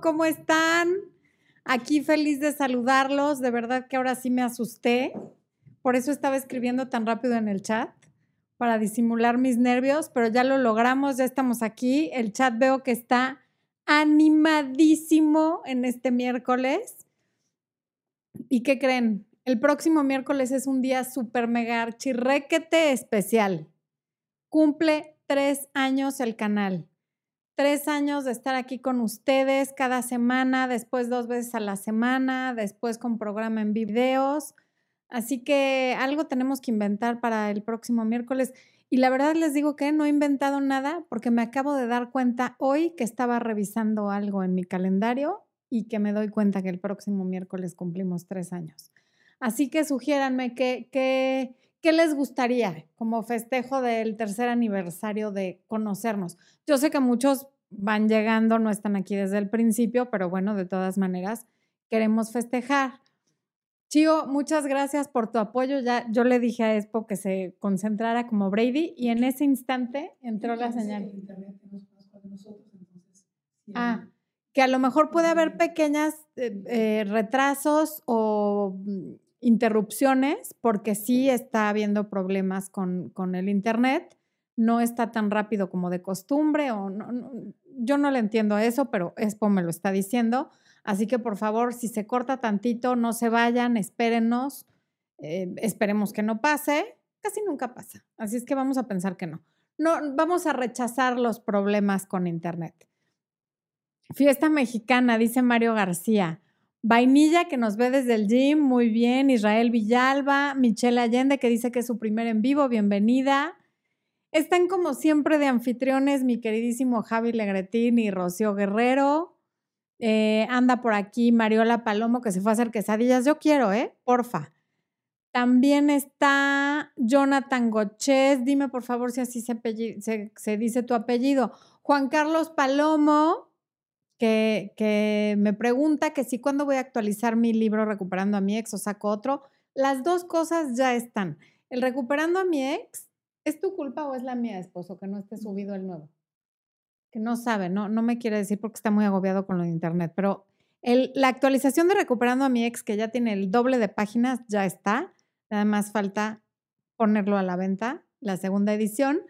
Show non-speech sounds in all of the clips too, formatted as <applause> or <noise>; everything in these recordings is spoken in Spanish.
¿cómo están? Aquí feliz de saludarlos. De verdad que ahora sí me asusté. Por eso estaba escribiendo tan rápido en el chat, para disimular mis nervios, pero ya lo logramos, ya estamos aquí. El chat veo que está animadísimo en este miércoles. ¿Y qué creen? El próximo miércoles es un día súper mega chirrequete especial. Cumple tres años el canal tres años de estar aquí con ustedes cada semana, después dos veces a la semana, después con programa en videos. Así que algo tenemos que inventar para el próximo miércoles. Y la verdad les digo que no he inventado nada porque me acabo de dar cuenta hoy que estaba revisando algo en mi calendario y que me doy cuenta que el próximo miércoles cumplimos tres años. Así que sugiéranme que ¿Qué les gustaría como festejo del tercer aniversario de conocernos? Yo sé que muchos van llegando, no están aquí desde el principio, pero bueno, de todas maneras, queremos festejar. Chío, muchas gracias por tu apoyo. Ya yo le dije a Expo que se concentrara como Brady y en ese instante entró la señal. Ah, que a lo mejor puede haber pequeñas eh, eh, retrasos o mm, interrupciones porque sí está habiendo problemas con, el Internet, no está tan rápido como de costumbre o no, yo no le entiendo eso, pero Expo me lo está diciendo. Así que por favor, si se corta tantito, no se vayan, espérenos, eh, esperemos que no pase. Casi nunca pasa, así es que vamos a pensar que no. No, vamos a rechazar los problemas con Internet. Fiesta mexicana, dice Mario García. Vainilla, que nos ve desde el gym, muy bien. Israel Villalba, Michelle Allende, que dice que es su primer en vivo, bienvenida. Están como siempre de anfitriones mi queridísimo Javi Legretín y Rocío Guerrero. Eh, anda por aquí Mariola Palomo, que se fue a hacer quesadillas. Yo quiero, ¿eh? Porfa. También está Jonathan Goches. Dime por favor si así se, se dice tu apellido. Juan Carlos Palomo, que, me pregunta que si cuando voy a actualizar mi libro Recuperando a mi ex o saco otro. Las dos cosas ya están. El Recuperando a mi ex, ¿es tu culpa o es la mía, esposo, que no esté subido el nuevo? Que no sabe, no, no me quiere decir porque está muy agobiado con lo de internet, pero el, la actualización de Recuperando a mi ex, que ya tiene el doble de páginas, ya está. Nada más falta ponerlo a la venta, la segunda edición.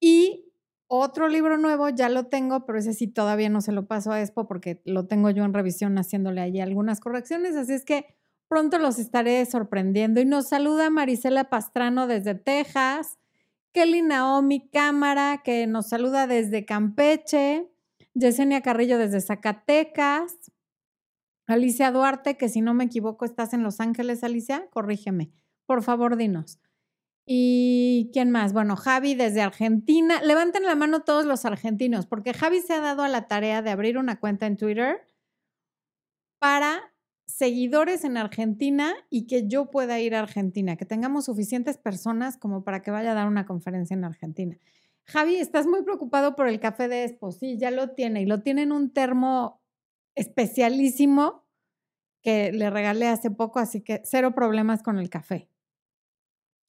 Y otro libro nuevo ya lo tengo, pero ese sí todavía no se lo paso a Expo porque lo tengo yo en revisión haciéndole allí algunas correcciones, así es que pronto los estaré sorprendiendo. Y nos saluda Marisela Pastrano desde Texas, Kelly Naomi Cámara, que nos saluda desde Campeche, Yesenia Carrillo desde Zacatecas, Alicia Duarte, que si no me equivoco estás en Los Ángeles, Alicia, corrígeme, por favor dinos. ¿Y quién más? Bueno, Javi desde Argentina. Levanten la mano todos los argentinos, porque Javi se ha dado a la tarea de abrir una cuenta en Twitter para seguidores en Argentina y que yo pueda ir a Argentina, que tengamos suficientes personas como para que vaya a dar una conferencia en Argentina. Javi, estás muy preocupado por el café de Expo. Sí, ya lo tiene y lo tiene en un termo especialísimo que le regalé hace poco, así que cero problemas con el café.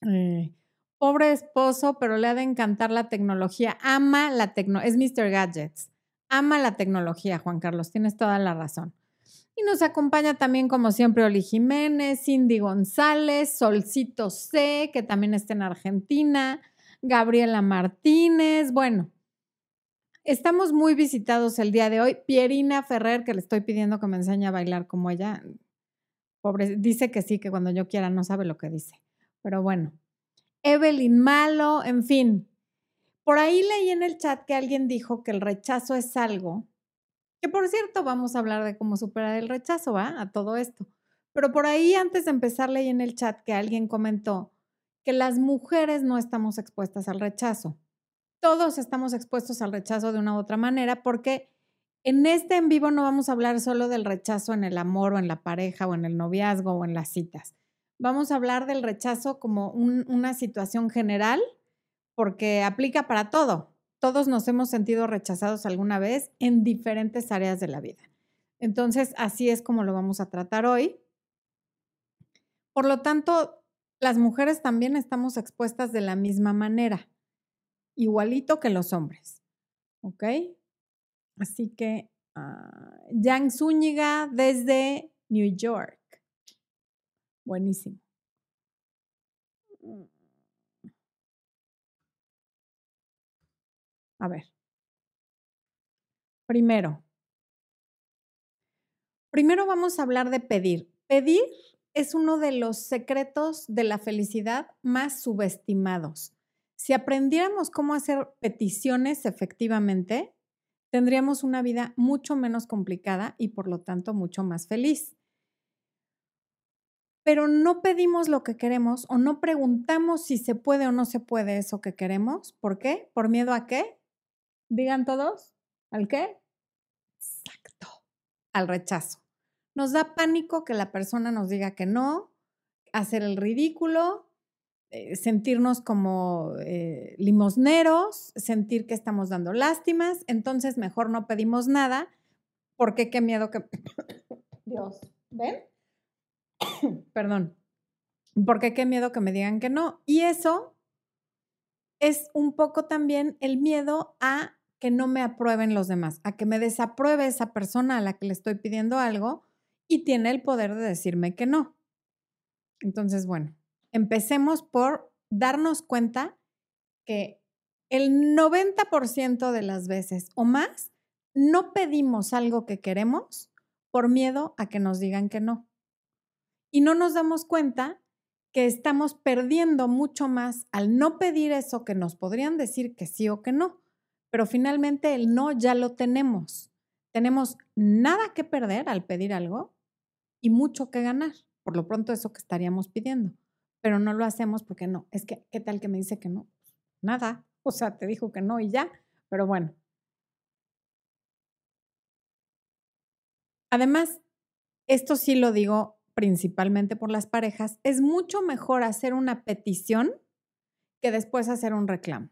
Eh, pobre esposo, pero le ha de encantar la tecnología. Ama la tecnología. Es Mr. Gadgets. Ama la tecnología, Juan Carlos. Tienes toda la razón. Y nos acompaña también, como siempre, Oli Jiménez, Cindy González, Solcito C, que también está en Argentina, Gabriela Martínez. Bueno, estamos muy visitados el día de hoy. Pierina Ferrer, que le estoy pidiendo que me enseñe a bailar como ella. Pobre, dice que sí, que cuando yo quiera no sabe lo que dice. Pero bueno, Evelyn Malo, en fin. Por ahí leí en el chat que alguien dijo que el rechazo es algo, que por cierto vamos a hablar de cómo superar el rechazo, ¿va? A todo esto. Pero por ahí antes de empezar leí en el chat que alguien comentó que las mujeres no estamos expuestas al rechazo. Todos estamos expuestos al rechazo de una u otra manera porque en este en vivo no vamos a hablar solo del rechazo en el amor o en la pareja o en el noviazgo o en las citas vamos a hablar del rechazo como una situación general, porque aplica para todo. Todos nos hemos sentido rechazados alguna vez en diferentes áreas de la vida. Entonces, así es como lo vamos a tratar hoy. Por lo tanto, las mujeres también estamos expuestas de la misma manera, igualito que los hombres. ¿Ok? Así que Ah, Jan Zúñiga desde New York. Buenísimo. A ver. Primero. Primero vamos a hablar de pedir. Pedir es uno de los secretos de la felicidad más subestimados. Si aprendiéramos cómo hacer peticiones efectivamente, tendríamos una vida mucho menos complicada y por lo tanto mucho más feliz. Pero no pedimos lo que queremos o no preguntamos si se puede o no se puede eso que queremos. ¿Por qué? ¿Por miedo a qué? Digan todos. ¿Al qué? Exacto. Al rechazo. Nos da pánico que la persona nos diga que no, hacer el ridículo, eh, sentirnos como eh, limosneros, sentir que estamos dando lástimas, entonces mejor no pedimos nada, porque qué miedo que... <coughs> Dios, ¿ven? <coughs> Perdón. Porque qué miedo que me digan que no. Y eso es un poco también el miedo a que no me aprueben los demás, a que me desapruebe esa persona a la que le estoy pidiendo algo y tiene el poder de decirme que no. Entonces, bueno, empecemos por darnos cuenta que el 90% de las veces o más no pedimos algo que queremos por miedo a que nos digan que no. Y no nos damos cuenta que estamos perdiendo mucho más al no pedir eso que nos podrían decir que sí o que no. Pero finalmente el no ya lo tenemos. Tenemos nada que perder al pedir algo y mucho que ganar. Por lo pronto eso que estaríamos pidiendo pero no lo hacemos porque no. Es que, ¿qué tal que me dice que no? Nada. O sea, te dijo que no y ya. Pero bueno. Además, esto sí lo digo principalmente por las parejas, es mucho mejor hacer una petición que después hacer un reclamo.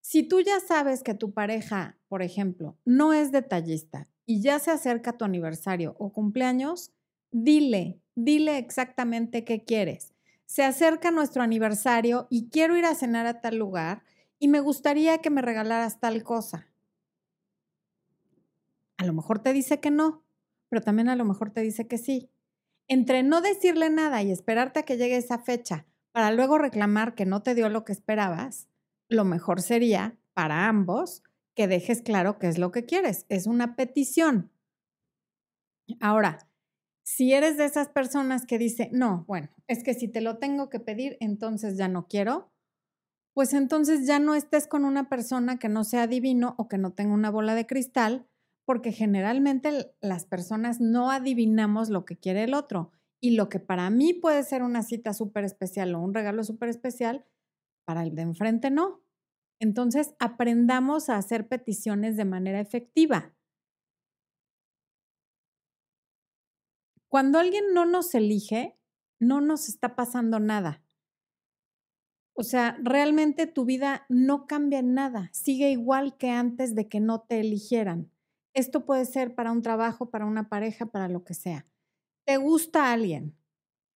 Si tú ya sabes que tu pareja, por ejemplo, no es detallista y ya se acerca tu aniversario o cumpleaños, dile, dile exactamente qué quieres se acerca nuestro aniversario y quiero ir a cenar a tal lugar y me gustaría que me regalaras tal cosa. A lo mejor te dice que no, pero también a lo mejor te dice que sí. Entre no decirle nada y esperarte a que llegue esa fecha para luego reclamar que no te dio lo que esperabas, lo mejor sería para ambos que dejes claro qué es lo que quieres. Es una petición. Ahora, si eres de esas personas que dice, no, bueno, es que si te lo tengo que pedir, entonces ya no quiero, pues entonces ya no estés con una persona que no sea divino o que no tenga una bola de cristal, porque generalmente las personas no adivinamos lo que quiere el otro. Y lo que para mí puede ser una cita súper especial o un regalo súper especial, para el de enfrente no. Entonces, aprendamos a hacer peticiones de manera efectiva. Cuando alguien no nos elige, no nos está pasando nada. O sea, realmente tu vida no cambia en nada, sigue igual que antes de que no te eligieran. Esto puede ser para un trabajo, para una pareja, para lo que sea. Te gusta alguien,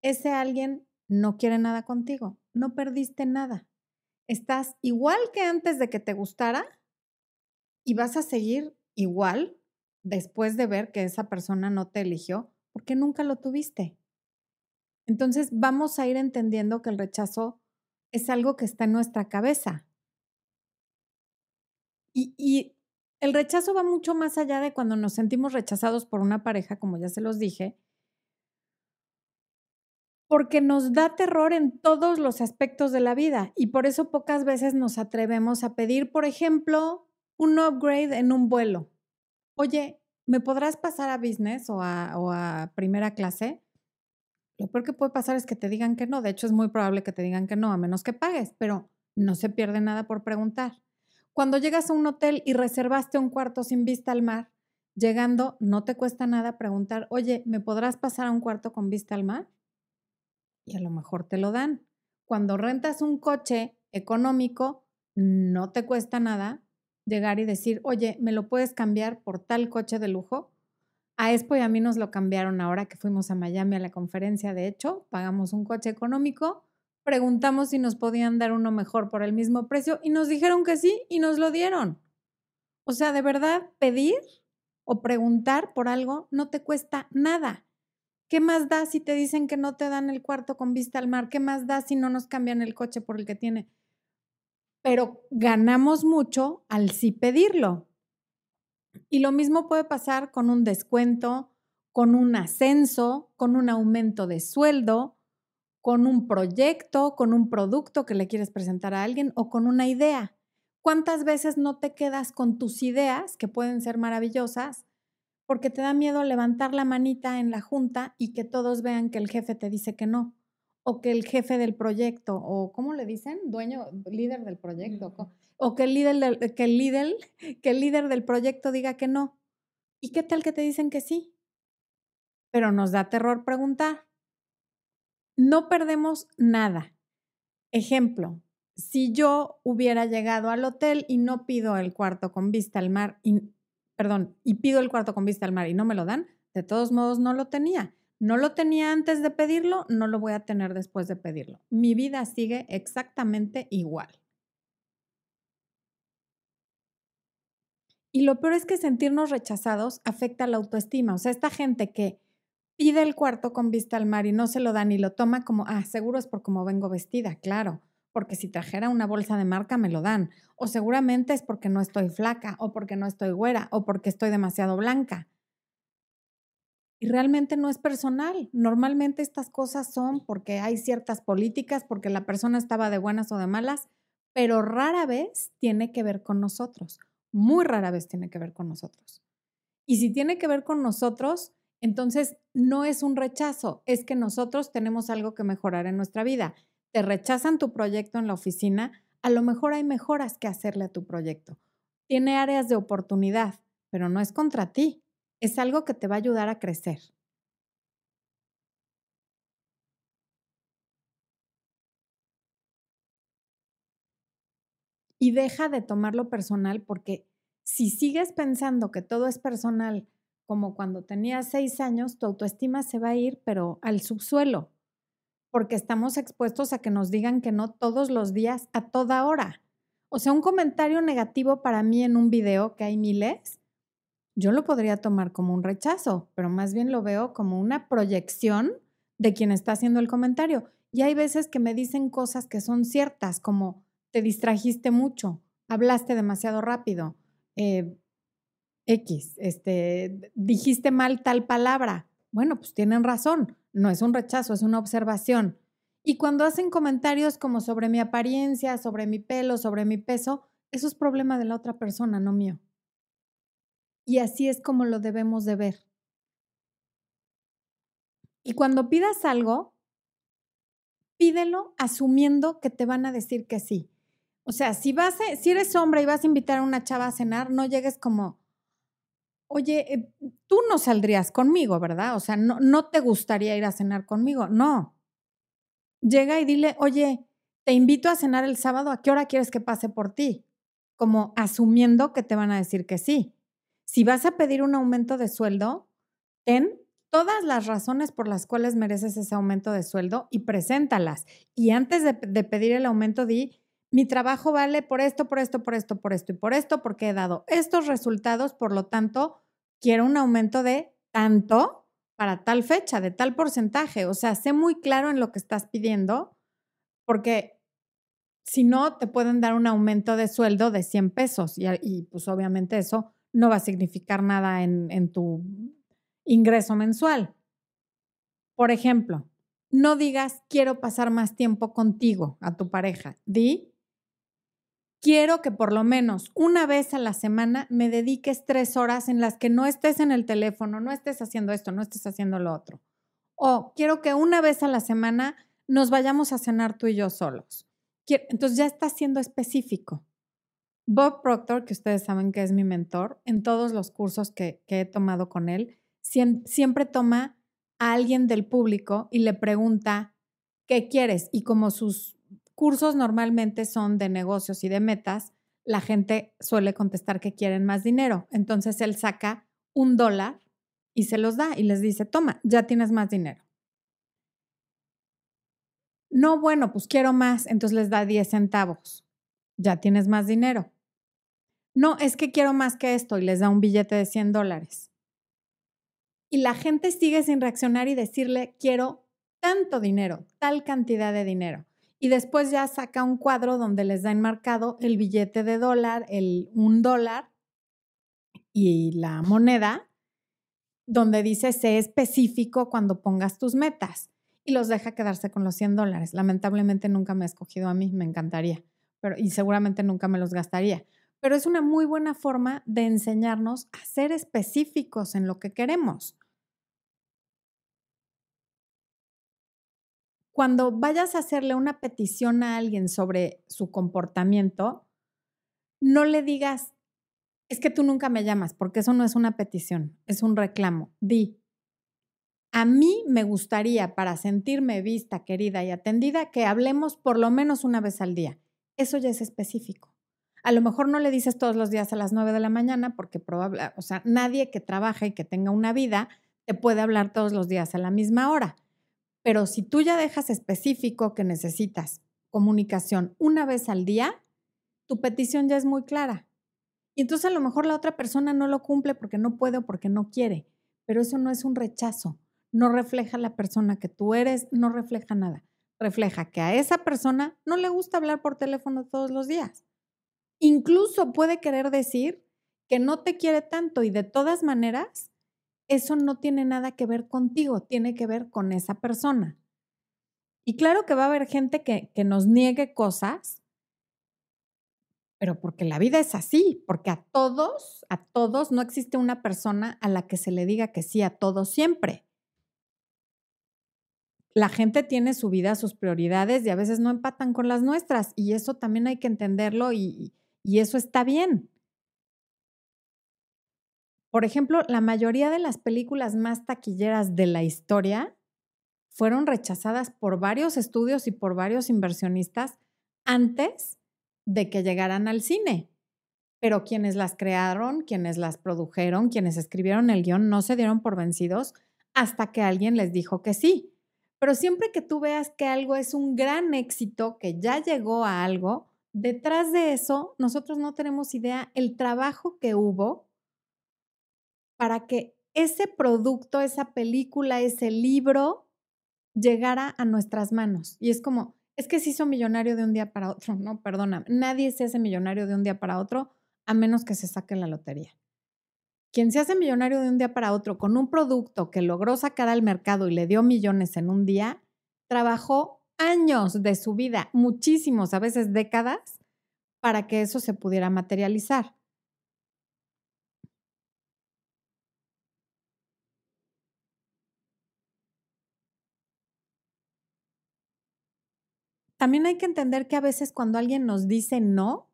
ese alguien no quiere nada contigo, no perdiste nada. Estás igual que antes de que te gustara y vas a seguir igual después de ver que esa persona no te eligió porque nunca lo tuviste. Entonces vamos a ir entendiendo que el rechazo es algo que está en nuestra cabeza. Y, el rechazo va mucho más allá de cuando nos sentimos rechazados por una pareja, como ya se los dije, porque nos da terror en todos los aspectos de la vida y por eso pocas veces nos atrevemos a pedir, por ejemplo, un upgrade en un vuelo. Oye, ¿me podrás pasar a business o a, primera clase? Lo peor que puede pasar es que te digan que no. De hecho, es muy probable que te digan que no, a menos que pagues, pero no se pierde nada por preguntar. Cuando llegas a un hotel y reservaste un cuarto sin vista al mar, llegando, no te cuesta nada preguntar, oye, ¿me podrás pasar a un cuarto con vista al mar? Y a lo mejor te lo dan. Cuando rentas un coche económico, no te cuesta nada llegar y decir, oye, ¿me lo puedes cambiar por tal coche de lujo? A Expo y a mí nos lo cambiaron ahora que fuimos a Miami a la conferencia. De hecho, pagamos un coche económico, preguntamos si nos podían dar uno mejor por el mismo precio y nos dijeron que sí y nos lo dieron. O sea, de verdad, pedir o preguntar por algo no te cuesta nada. ¿Qué más da si te dicen que no te dan el cuarto con vista al mar? ¿Qué más da si no nos cambian el coche por el que tiene? Pero ganamos mucho al sí pedirlo. Y lo mismo puede pasar con un descuento, con un ascenso, con un aumento de sueldo, con un proyecto, con un producto que le quieres presentar a alguien o con una idea. ¿Cuántas veces no te quedas con tus ideas, que pueden ser maravillosas, porque te da miedo levantar la manita en la junta y que todos vean que el jefe te dice que no? O que el jefe del proyecto, o ¿cómo le dicen? Dueño, líder del proyecto. O que el líder, que el líder, que el líder del proyecto diga que no. ¿Y qué tal que te dicen que sí? Pero nos da terror preguntar. No perdemos nada. Ejemplo, si yo hubiera llegado al hotel y no pido el cuarto con vista al mar, y, perdón, y pido el cuarto con vista al mar y no me lo dan, de todos modos no lo tenía. No lo tenía antes de pedirlo, no lo voy a tener después de pedirlo. Mi vida sigue exactamente igual. Y lo peor es que sentirnos rechazados afecta la autoestima. O sea, esta gente que pide el cuarto con vista al mar y no se lo dan y lo toma como, ah, seguro es por cómo vengo vestida, claro porque si trajera una bolsa de marca me lo dan, o seguramente es porque no estoy flaca, o porque no estoy güera, o porque estoy demasiado blanca. Y realmente no es personal. Normalmente estas cosas son porque hay ciertas políticas, porque la persona estaba de buenas o de malas, pero rara vez tiene que ver con nosotros. Muy rara vez tiene que ver con nosotros. Y si tiene que ver con nosotros, entonces no es un rechazo, es que nosotros tenemos algo que mejorar en nuestra vida te rechazan tu proyecto en la oficina, a lo mejor hay mejoras que hacerle a tu proyecto. Tiene áreas de oportunidad, pero no es contra ti. Es algo que te va a ayudar a crecer. Y deja de tomarlo personal porque si sigues pensando que todo es personal, como cuando tenías seis años, tu autoestima se va a ir, pero al subsuelo porque estamos expuestos a que nos digan que no todos los días, a toda hora. O sea, un comentario negativo para mí en un video, que hay miles, yo lo podría tomar como un rechazo, pero más bien lo veo como una proyección de quien está haciendo el comentario. Y hay veces que me dicen cosas que son ciertas, como te distrajiste mucho, hablaste demasiado rápido, eh, X, este, dijiste mal tal palabra. Bueno, pues tienen razón no es un rechazo, es una observación. Y cuando hacen comentarios como sobre mi apariencia, sobre mi pelo, sobre mi peso, eso es problema de la otra persona, no mío. Y así es como lo debemos de ver. Y cuando pidas algo, pídelo asumiendo que te van a decir que sí. O sea, si vas si eres hombre y vas a invitar a una chava a cenar, no llegues como, oye, eh, tú no saldrías conmigo, ¿verdad? O sea, no, no te gustaría ir a cenar conmigo. No. Llega y dile, oye, te invito a cenar el sábado, ¿a qué hora quieres que pase por ti? Como asumiendo que te van a decir que sí. Si vas a pedir un aumento de sueldo, ten todas las razones por las cuales mereces ese aumento de sueldo y preséntalas. Y antes de pedir el aumento, di, mi trabajo vale por esto, por esto, por esto, por esto y por esto, porque he dado estos resultados, por lo tanto, quiero un aumento de tanto para tal fecha, de tal porcentaje. O sea, sé muy claro en lo que estás pidiendo, porque si no, te pueden dar un aumento de sueldo de 100 pesos y, pues obviamente eso no va a significar nada en, en tu ingreso mensual. Por ejemplo, no digas quiero pasar más tiempo contigo a tu pareja. Di quiero que por lo menos una vez a la semana me dediques tres horas en las que no estés en el teléfono, no estés haciendo esto, no estés haciendo lo otro. O quiero que una vez a la semana nos vayamos a cenar tú y yo solos. Entonces ya está siendo específico. Bob Proctor, que ustedes saben que es mi mentor, en todos los cursos que, he tomado con él, siempre toma a alguien del público y le pregunta, ¿qué quieres? Y como sus cursos normalmente son de negocios y de metas, la gente suele contestar que quieren más dinero. Entonces él saca un dólar y se los da y les dice, toma, ya tienes más dinero. No, bueno, pues quiero más, entonces les da 10 centavos, ya tienes más dinero. no, es que quiero más que esto y les da un billete de 100 dólares. Y la gente sigue sin reaccionar y decirle, quiero tanto dinero, tal cantidad de dinero. Y después ya saca un cuadro donde les da enmarcado el billete de dólar, el un dólar y la moneda, donde dice sé específico cuando pongas tus metas y los deja quedarse con los 100 dólares. Lamentablemente nunca me ha escogido a mí, me encantaría, pero y seguramente nunca me los gastaría. Pero es una muy buena forma de enseñarnos a ser específicos en lo que queremos. Cuando vayas a hacerle una petición a alguien sobre su comportamiento, no le digas, es que tú nunca me llamas, porque eso no es una petición, es un reclamo. Di, a mí me gustaría, para sentirme vista, querida y atendida, que hablemos por lo menos una vez al día. Eso ya es específico. A lo mejor no le dices todos los días a las 9 de la mañana, porque probable, o sea, nadie que trabaje y que tenga una vida te puede hablar todos los días a la misma hora. Pero si tú ya dejas específico que necesitas comunicación una vez al día, tu petición ya es muy clara. Y entonces a lo mejor la otra persona no lo cumple porque no puede o porque no quiere, pero eso no es un rechazo, no refleja la persona que tú eres, no refleja nada. Refleja que a esa persona no le gusta hablar por teléfono todos los días. Incluso puede querer decir que no te quiere tanto y de todas maneras, eso no tiene nada que ver contigo, tiene que ver con esa persona. Y claro que va a haber gente que, nos niegue cosas pero porque la vida es así, porque a todos, a todos no existe una persona a la que se le diga que sí a todos siempre. La gente tiene su vida, sus prioridades y a veces no empatan con las nuestras y eso también hay que entenderlo y eso está bien. Por ejemplo, la mayoría de las películas más taquilleras de la historia fueron rechazadas por varios estudios y por varios inversionistas antes de que llegaran al cine. Pero quienes las crearon, quienes las produjeron, quienes escribieron el guion, no se dieron por vencidos hasta que alguien les dijo que sí. Pero siempre que tú veas que algo es un gran éxito, que ya llegó a algo, detrás de eso nosotros no tenemos idea el trabajo que hubo para que ese producto, esa película, ese libro llegara a nuestras manos. Y es como, es que se hizo millonario de un día para otro. No, perdona, nadie se hace millonario de un día para otro a menos que se saque la lotería. Quien se hace millonario de un día para otro con un producto que logró sacar al mercado y le dio millones en un día, trabajó años de su vida, muchísimos, a veces décadas, para que eso se pudiera materializar. También hay que entender que a veces cuando alguien nos dice no,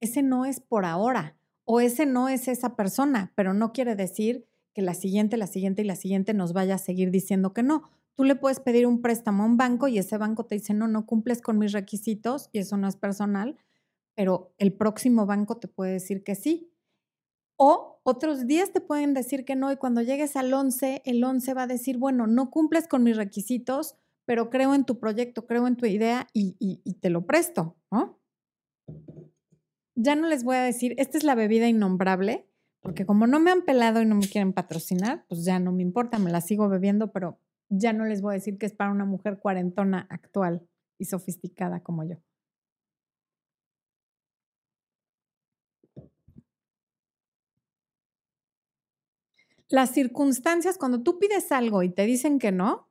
ese no es por ahora o ese no es esa persona, pero no quiere decir que la siguiente, la siguiente y la siguiente nos vaya a seguir diciendo que no. Tú le puedes pedir un préstamo a un banco y ese banco te dice, no, no cumples con mis requisitos y eso no es personal, pero el próximo banco te puede decir que sí. O otros días te pueden decir que no y cuando llegues al 11, el 11 va a decir, bueno, no cumples con mis requisitos, pero creo en tu proyecto, creo en tu idea y, te lo presto, ¿no? Ya no les voy a decir, esta es la bebida innombrable, porque como no me han pelado y no me quieren patrocinar, pues ya no me importa, me la sigo bebiendo, pero ya no les voy a decir que es para una mujer cuarentona actual y sofisticada como yo. Las circunstancias, cuando tú pides algo y te dicen que no,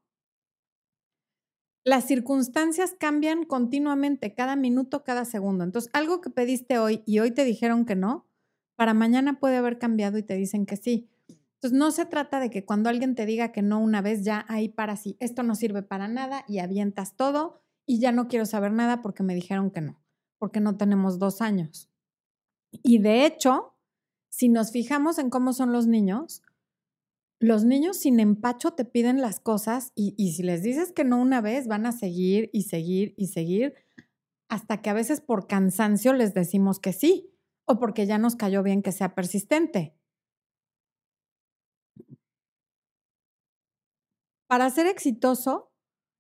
las circunstancias cambian continuamente, cada minuto, cada segundo. Entonces, algo que pediste hoy y hoy te dijeron que no, para mañana puede haber cambiado y te dicen que sí. Entonces, no se trata de que cuando alguien te diga que no una vez, ya ahí para sí, esto no sirve para nada y avientas todo y ya no quiero saber nada porque me dijeron que no, porque no tenemos dos años. Y de hecho, si nos fijamos en cómo son los niños, los niños sin empacho te piden las cosas y, si les dices que no una vez, van a seguir y seguir y seguir hasta que a veces por cansancio les decimos que sí o porque ya nos cayó bien que sea persistente. Para ser exitoso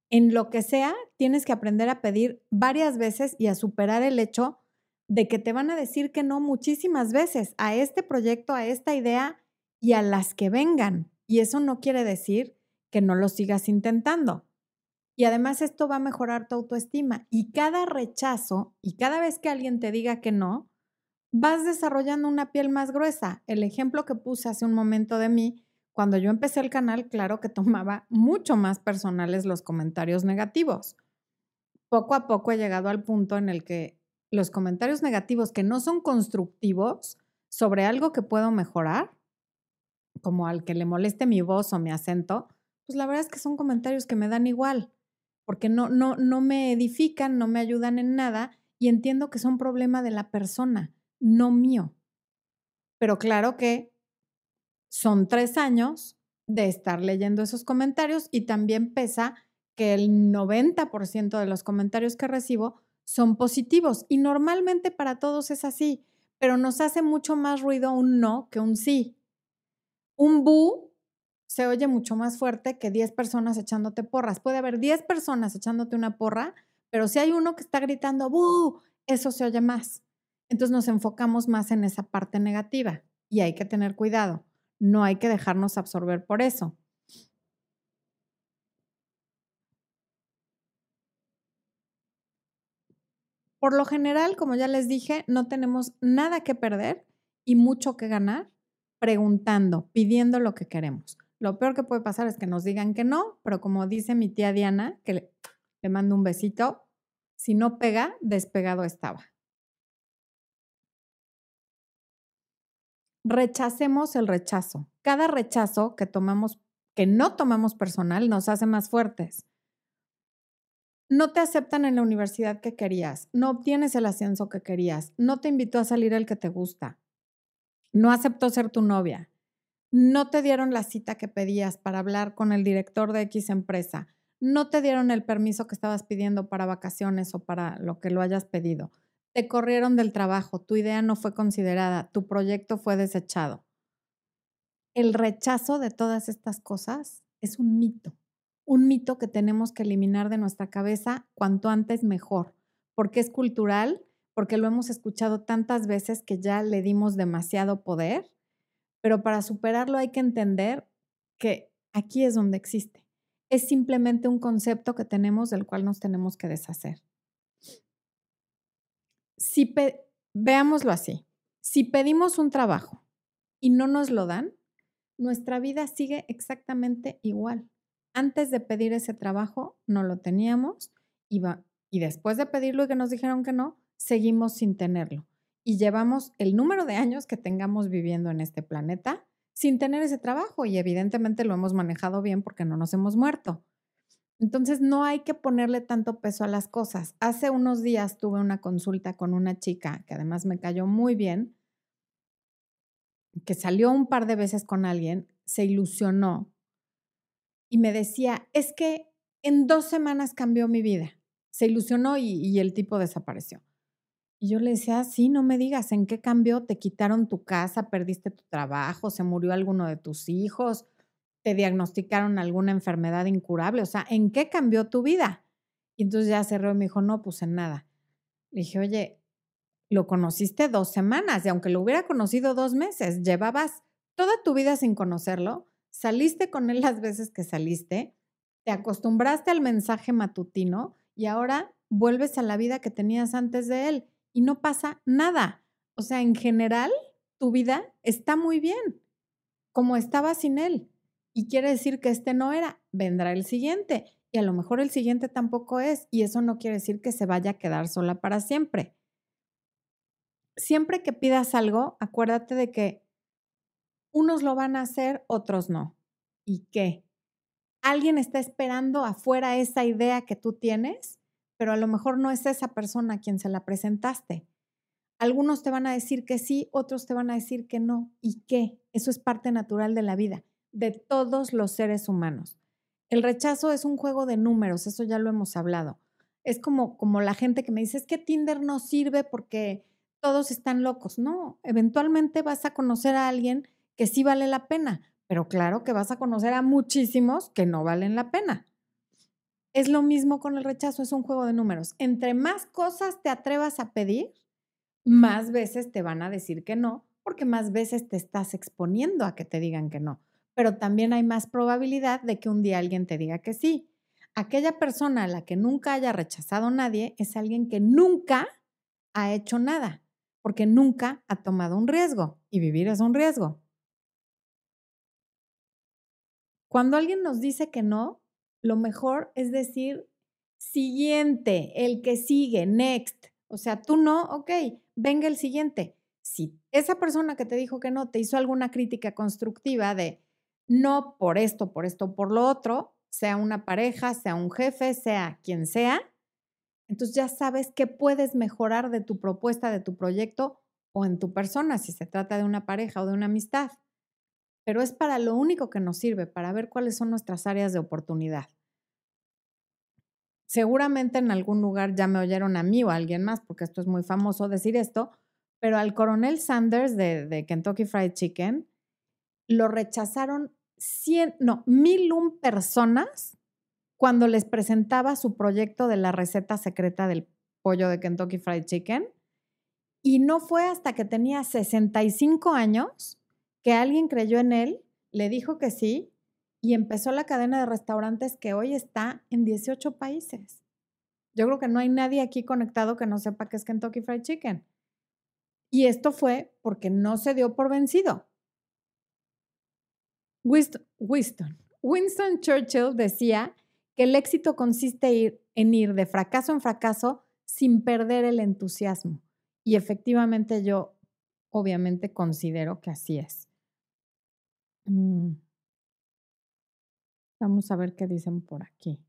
en lo que sea, tienes que aprender a pedir varias veces y a superar el hecho de que te van a decir que no muchísimas veces a este proyecto, a esta idea y a las que vengan. Y eso no quiere decir que no lo sigas intentando. Y además esto va a mejorar tu autoestima. Y cada rechazo y cada vez que alguien te diga que no, vas desarrollando una piel más gruesa. El ejemplo que puse hace un momento de mí, cuando yo empecé el canal, claro que tomaba mucho más personales los comentarios negativos. Poco a poco he llegado al punto en el que los comentarios negativos que no son constructivos sobre algo que puedo mejorar, como al que le moleste mi voz o mi acento, pues la verdad es que son comentarios que me dan igual, porque no, no, no me edifican, no me ayudan en nada y entiendo que son problema de la persona, no mío. Pero claro que son tres años de estar leyendo esos comentarios y también pesa que el 90% de los comentarios que recibo son positivos y normalmente para todos es así, pero nos hace mucho más ruido un no que un sí. Un bu se oye mucho más fuerte que 10 personas echándote porras. Puede haber 10 personas echándote una porra, pero si hay uno que está gritando bu, eso se oye más. Entonces nos enfocamos más en esa parte negativa y hay que tener cuidado. No hay que dejarnos absorber por eso. Por lo general, como ya les dije, no tenemos nada que perder y mucho que ganar preguntando, pidiendo lo que queremos. Lo peor que puede pasar es que nos digan que no, pero como dice mi tía Diana, que le, mando un besito, si no pega, despegado estaba. Rechacemos el rechazo. Cada rechazo que tomamos, que no tomamos personal, nos hace más fuertes no te aceptan en la universidad que querías, no obtienes el ascenso que querías, no te invitó a salir el que te gusta, no aceptó ser tu novia, no te dieron la cita que pedías para hablar con el director de X empresa, no te dieron el permiso que estabas pidiendo para vacaciones o para lo que lo hayas pedido, te corrieron del trabajo, tu idea no fue considerada, tu proyecto fue desechado. El rechazo de todas estas cosas es un mito un mito que tenemos que eliminar de nuestra cabeza cuanto antes mejor, porque es cultural, porque lo hemos escuchado tantas veces que ya le dimos demasiado poder, pero para superarlo hay que entender que aquí es donde existe. Es simplemente un concepto que tenemos del cual nos tenemos que deshacer. Si veámoslo así, si pedimos un trabajo y no nos lo dan, nuestra vida sigue exactamente igual antes de pedir ese trabajo no lo teníamos y, y después de pedirlo y que nos dijeron que no, seguimos sin tenerlo. Y llevamos el número de años que tengamos viviendo en este planeta sin tener ese trabajo y evidentemente lo hemos manejado bien porque no nos hemos muerto. Entonces no hay que ponerle tanto peso a las cosas. Hace unos días tuve una consulta con una chica que además me cayó muy bien, que salió un par de veces con alguien, se ilusionó y me decía, es que en dos semanas cambió mi vida. Se ilusionó y, el tipo desapareció. Y yo le decía, sí, no me digas, ¿en qué cambió? ¿Te quitaron tu casa? ¿Perdiste tu trabajo? ¿Se murió alguno de tus hijos? ¿Te diagnosticaron alguna enfermedad incurable? O sea, ¿en qué cambió tu vida? Y entonces ya cerró y me dijo, no, pues en nada. Le dije, oye, lo conociste dos semanas y aunque lo hubiera conocido dos meses, llevabas toda tu vida sin conocerlo saliste con él las veces que saliste, te acostumbraste al mensaje matutino y ahora vuelves a la vida que tenías antes de él y no pasa nada. O sea, en general, tu vida está muy bien, como estaba sin él. Y quiere decir que este no era, vendrá el siguiente. Y a lo mejor el siguiente tampoco es. Y eso no quiere decir que se vaya a quedar sola para siempre. Siempre que pidas algo, acuérdate de que unos lo van a hacer, otros no. ¿Y qué? Alguien está esperando afuera esa idea que tú tienes, pero a lo mejor no es esa persona a quien se la presentaste. Algunos te van a decir que sí, otros te van a decir que no. ¿Y qué? Eso es parte natural de la vida, de todos los seres humanos. El rechazo es un juego de números, eso ya lo hemos hablado. Es como, como la gente que me dice, es que Tinder no sirve porque todos están locos. No, eventualmente vas a conocer a alguien que sí vale la pena, pero claro que vas a conocer a muchísimos que no valen la pena. Es lo mismo con el rechazo, es un juego de números. Entre más cosas te atrevas a pedir, más veces te van a decir que no, porque más veces te estás exponiendo a que te digan que no. Pero también hay más probabilidad de que un día alguien te diga que sí. Aquella persona a la que nunca haya rechazado nadie es alguien que nunca ha hecho nada, porque nunca ha tomado un riesgo y vivir es un riesgo. Cuando alguien nos dice que no, lo mejor es decir siguiente, el que sigue, next. O sea, tú no, ok, venga el siguiente. Si esa persona que te dijo que no te hizo alguna crítica constructiva de no por esto, por esto, por lo otro, sea una pareja, sea un jefe, sea quien sea, entonces ya sabes qué puedes mejorar de tu propuesta, de tu proyecto o en tu persona, si se trata de una pareja o de una amistad. Pero es para lo único que nos sirve, para ver cuáles son nuestras áreas de oportunidad seguramente en algún lugar ya me oyeron a mí o a alguien más, porque esto es muy famoso decir esto, pero al coronel Sanders de, Kentucky Fried Chicken lo rechazaron 100, no, mil un personas cuando les presentaba su proyecto de la receta secreta del pollo de Kentucky Fried Chicken. Y no fue hasta que tenía 65 años que alguien creyó en él, le dijo que sí y empezó la cadena de restaurantes que hoy está en 18 países. Yo creo que no hay nadie aquí conectado que no sepa qué es Kentucky Fried Chicken. Y esto fue porque no se dio por vencido. Winston, Winston, Churchill decía que el éxito consiste en ir de fracaso en fracaso sin perder el entusiasmo. Y efectivamente yo obviamente considero que así es. Mm. Vamos a ver qué dicen por aquí.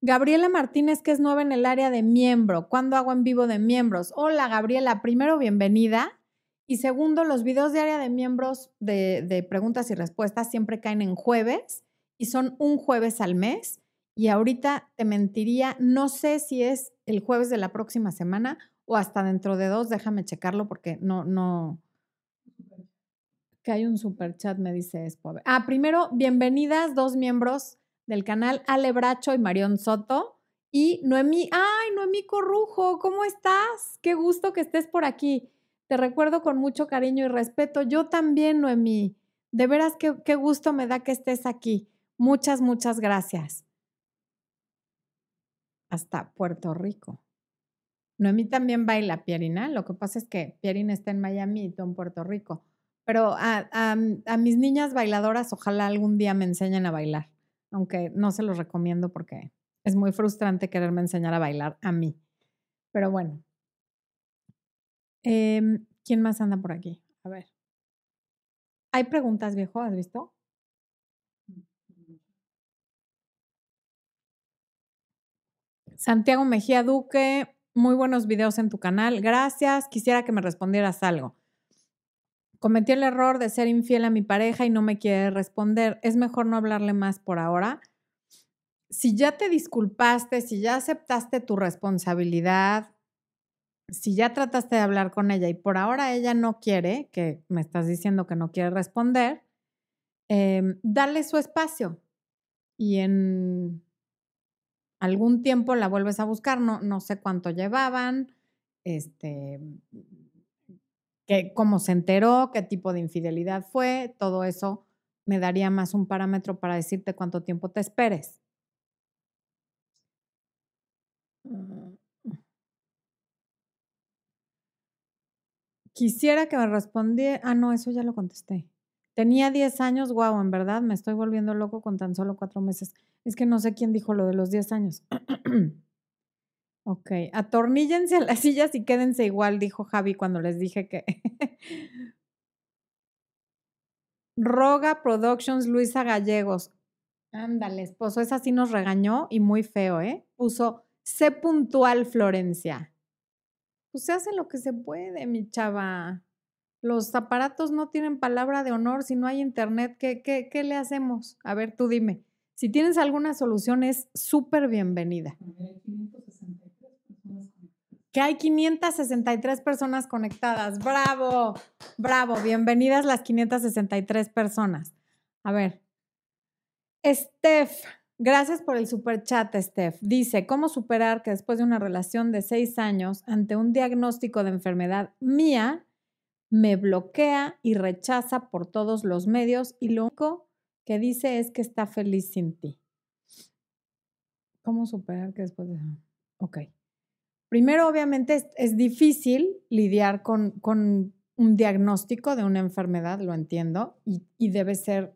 Gabriela Martínez, que es nueva en el área de miembro. ¿Cuándo hago en vivo de miembros? Hola, Gabriela. Primero, bienvenida. Y segundo, los videos de área de miembros de, de, preguntas y respuestas siempre caen en jueves y son un jueves al mes. Y ahorita te mentiría, no sé si es el jueves de la próxima semana o hasta dentro de dos. Déjame checarlo porque no, no, que hay un super chat, me dice Expo. Ah, primero, bienvenidas dos miembros del canal, Ale Bracho y Marión Soto. Y Noemí, ay, Noemí Corrujo, ¿cómo estás? Qué gusto que estés por aquí. Te recuerdo con mucho cariño y respeto. Yo también, Noemí. De veras, qué, qué gusto me da que estés aquí. Muchas, muchas gracias. Hasta Puerto Rico. Noemí también baila, Pierina. Lo que pasa es que Pierina está en Miami y tú en Puerto Rico. Pero a, mis niñas bailadoras, ojalá algún día me enseñen a bailar, aunque no se los recomiendo porque es muy frustrante quererme enseñar a bailar a mí. Pero bueno. Em, ¿Quién más anda por aquí? A ver. ¿Hay preguntas, viejo? ¿Has visto? Santiago Mejía Duque, muy buenos videos en tu canal. Gracias. Quisiera que me respondieras algo. Cometí el error de ser infiel a mi pareja y no me quiere responder. Es mejor no hablarle más por ahora. Si ya te disculpaste, si ya aceptaste tu responsabilidad, si ya trataste de hablar con ella y por ahora ella no quiere, que me estás diciendo que no quiere responder, eh, dale su espacio y en algún tiempo la vuelves a buscar, no, no sé cuánto llevaban, este, cómo se enteró, qué tipo de infidelidad fue, todo eso me daría más un parámetro para decirte cuánto tiempo te esperes. Mm. Quisiera que me respondiera. Ah, no, eso ya lo contesté. Tenía 10 años, wow, en verdad me estoy volviendo loco con tan solo cuatro meses. Es que no sé quién dijo lo de los 10 años. <clears throat> Ok, atornillense a las <laughs> sillas y quédense igual, dijo Javi cuando les dije que. Roga Productions, Luisa Gallegos. Ándale, esposo, esa sí nos regañó y muy feo, ¿eh? Puso, sé puntual, Florencia. Pues se hace lo que se puede, mi chava. Los aparatos no tienen palabra de honor si no hay internet. ¿Qué, qué, qué le hacemos? A ver, tú dime. Si tienes alguna solución, es súper bienvenida que hay 563 personas conectadas. Bravo, bravo. Bienvenidas las 563 personas. A ver. Steph, Gracias por el super chat, Steph. Dice, ¿cómo superar que después de una relación de seis años, ante un diagnóstico de enfermedad mía, me bloquea y rechaza por todos los medios y lo único que dice es que está feliz sin ti? ¿Cómo superar que después de... Ok. Primero, obviamente, es, difícil lidiar con, con, un diagnóstico de una enfermedad, lo entiendo, y, y debe ser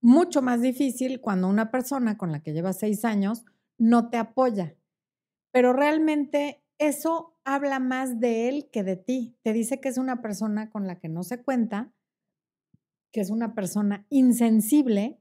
mucho más difícil cuando una persona con la que llevas seis años no te apoya. Pero realmente eso habla más de él que de ti. Te dice que es una persona con la que no se cuenta, que es una persona insensible,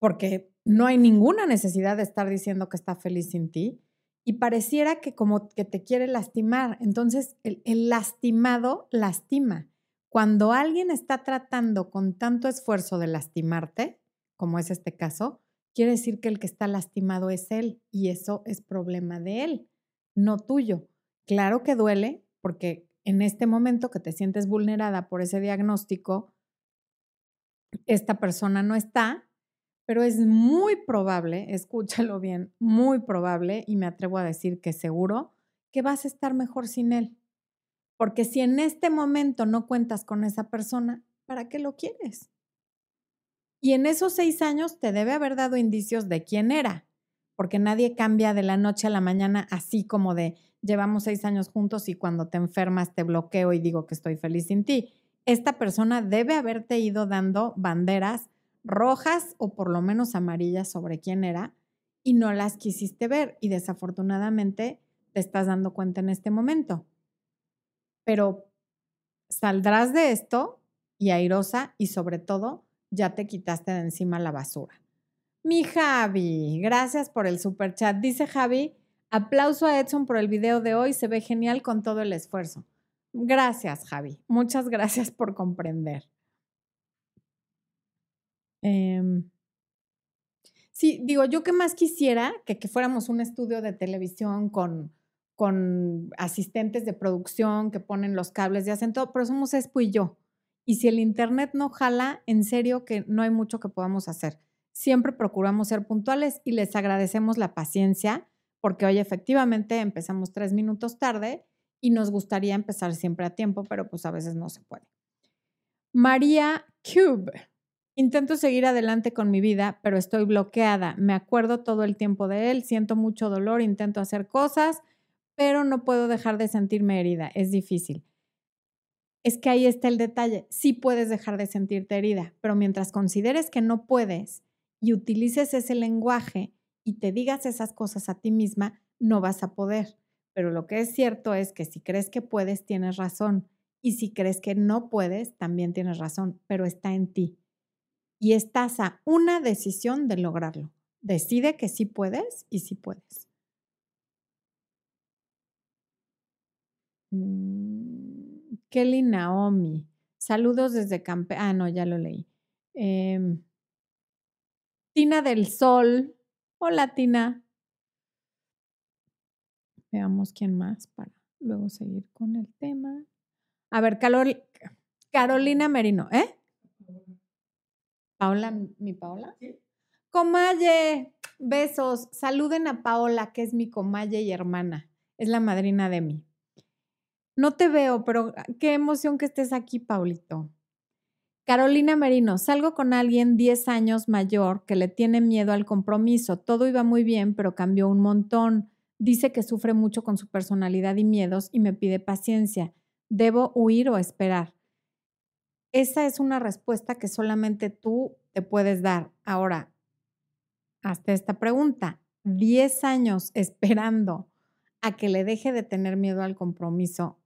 porque no hay ninguna necesidad de estar diciendo que está feliz sin ti y pareciera que como que te quiere lastimar. Entonces, el, el lastimado lastima. Cuando alguien está tratando con tanto esfuerzo de lastimarte, como es este caso, quiere decir que el que está lastimado es él y eso es problema de él, no tuyo. Claro que duele porque en este momento que te sientes vulnerada por ese diagnóstico, esta persona no está, pero es muy probable, escúchalo bien, muy probable, y me atrevo a decir que seguro, que vas a estar mejor sin él. Porque si en este momento no cuentas con esa persona, ¿para qué lo quieres? Y en esos seis años te debe haber dado indicios de quién era, porque nadie cambia de la noche a la mañana así como de llevamos seis años juntos y cuando te enfermas te bloqueo y digo que estoy feliz sin ti. Esta persona debe haberte ido dando banderas rojas o por lo menos amarillas sobre quién era y no las quisiste ver y desafortunadamente te estás dando cuenta en este momento pero saldrás de esto y airosa y sobre todo ya te quitaste de encima la basura. Mi Javi, gracias por el super chat. Dice Javi, aplauso a Edson por el video de hoy, se ve genial con todo el esfuerzo. Gracias, Javi. Muchas gracias por comprender. Em, sí, digo, yo que más quisiera que, que fuéramos un estudio de televisión con con asistentes de producción que ponen los cables y hacen todo, pero somos Espo y yo. Y si el Internet no jala, en serio que no hay mucho que podamos hacer. Siempre procuramos ser puntuales y les agradecemos la paciencia porque hoy efectivamente empezamos tres minutos tarde y nos gustaría empezar siempre a tiempo, pero pues a veces no se puede. María Cube. Intento seguir adelante con mi vida, pero estoy bloqueada. Me acuerdo todo el tiempo de él, siento mucho dolor, intento hacer cosas, pero no puedo dejar de sentirme herida. Es difícil. Es que ahí está el detalle. Sí puedes dejar de sentirte herida, pero mientras consideres que no puedes y utilices ese lenguaje y te digas esas cosas a ti misma, no vas a poder. Pero lo que es cierto es que si crees que puedes, tienes razón. Y si crees que no puedes, también tienes razón, pero está en ti. Y estás a una decisión de lograrlo. Decide que sí puedes y sí puedes. Mm, Kelly Naomi. Saludos desde Campe. Ah, no, ya lo leí. Em, Tina del Sol. Hola, Tina. Veamos quién más para luego seguir con el tema. A ver, Carolina Merino, ¿eh? Paola, ¿mi Paola? Sí. Comalle, besos. Saluden a Paola, que es mi comalle y hermana. Es la madrina de mí. No te veo, pero ah, qué emoción que estés aquí, Paulito. Carolina Merino, salgo con alguien 10 años mayor que le tiene miedo al compromiso. Todo iba muy bien, pero cambió un montón. Dice que sufre mucho con su personalidad y miedos y me pide paciencia. ¿Debo huir o esperar? Esa es una respuesta que solamente tú te puedes dar. Ahora, hasta esta pregunta, 10 años <laughs> esperando a que le deje de tener miedo al compromiso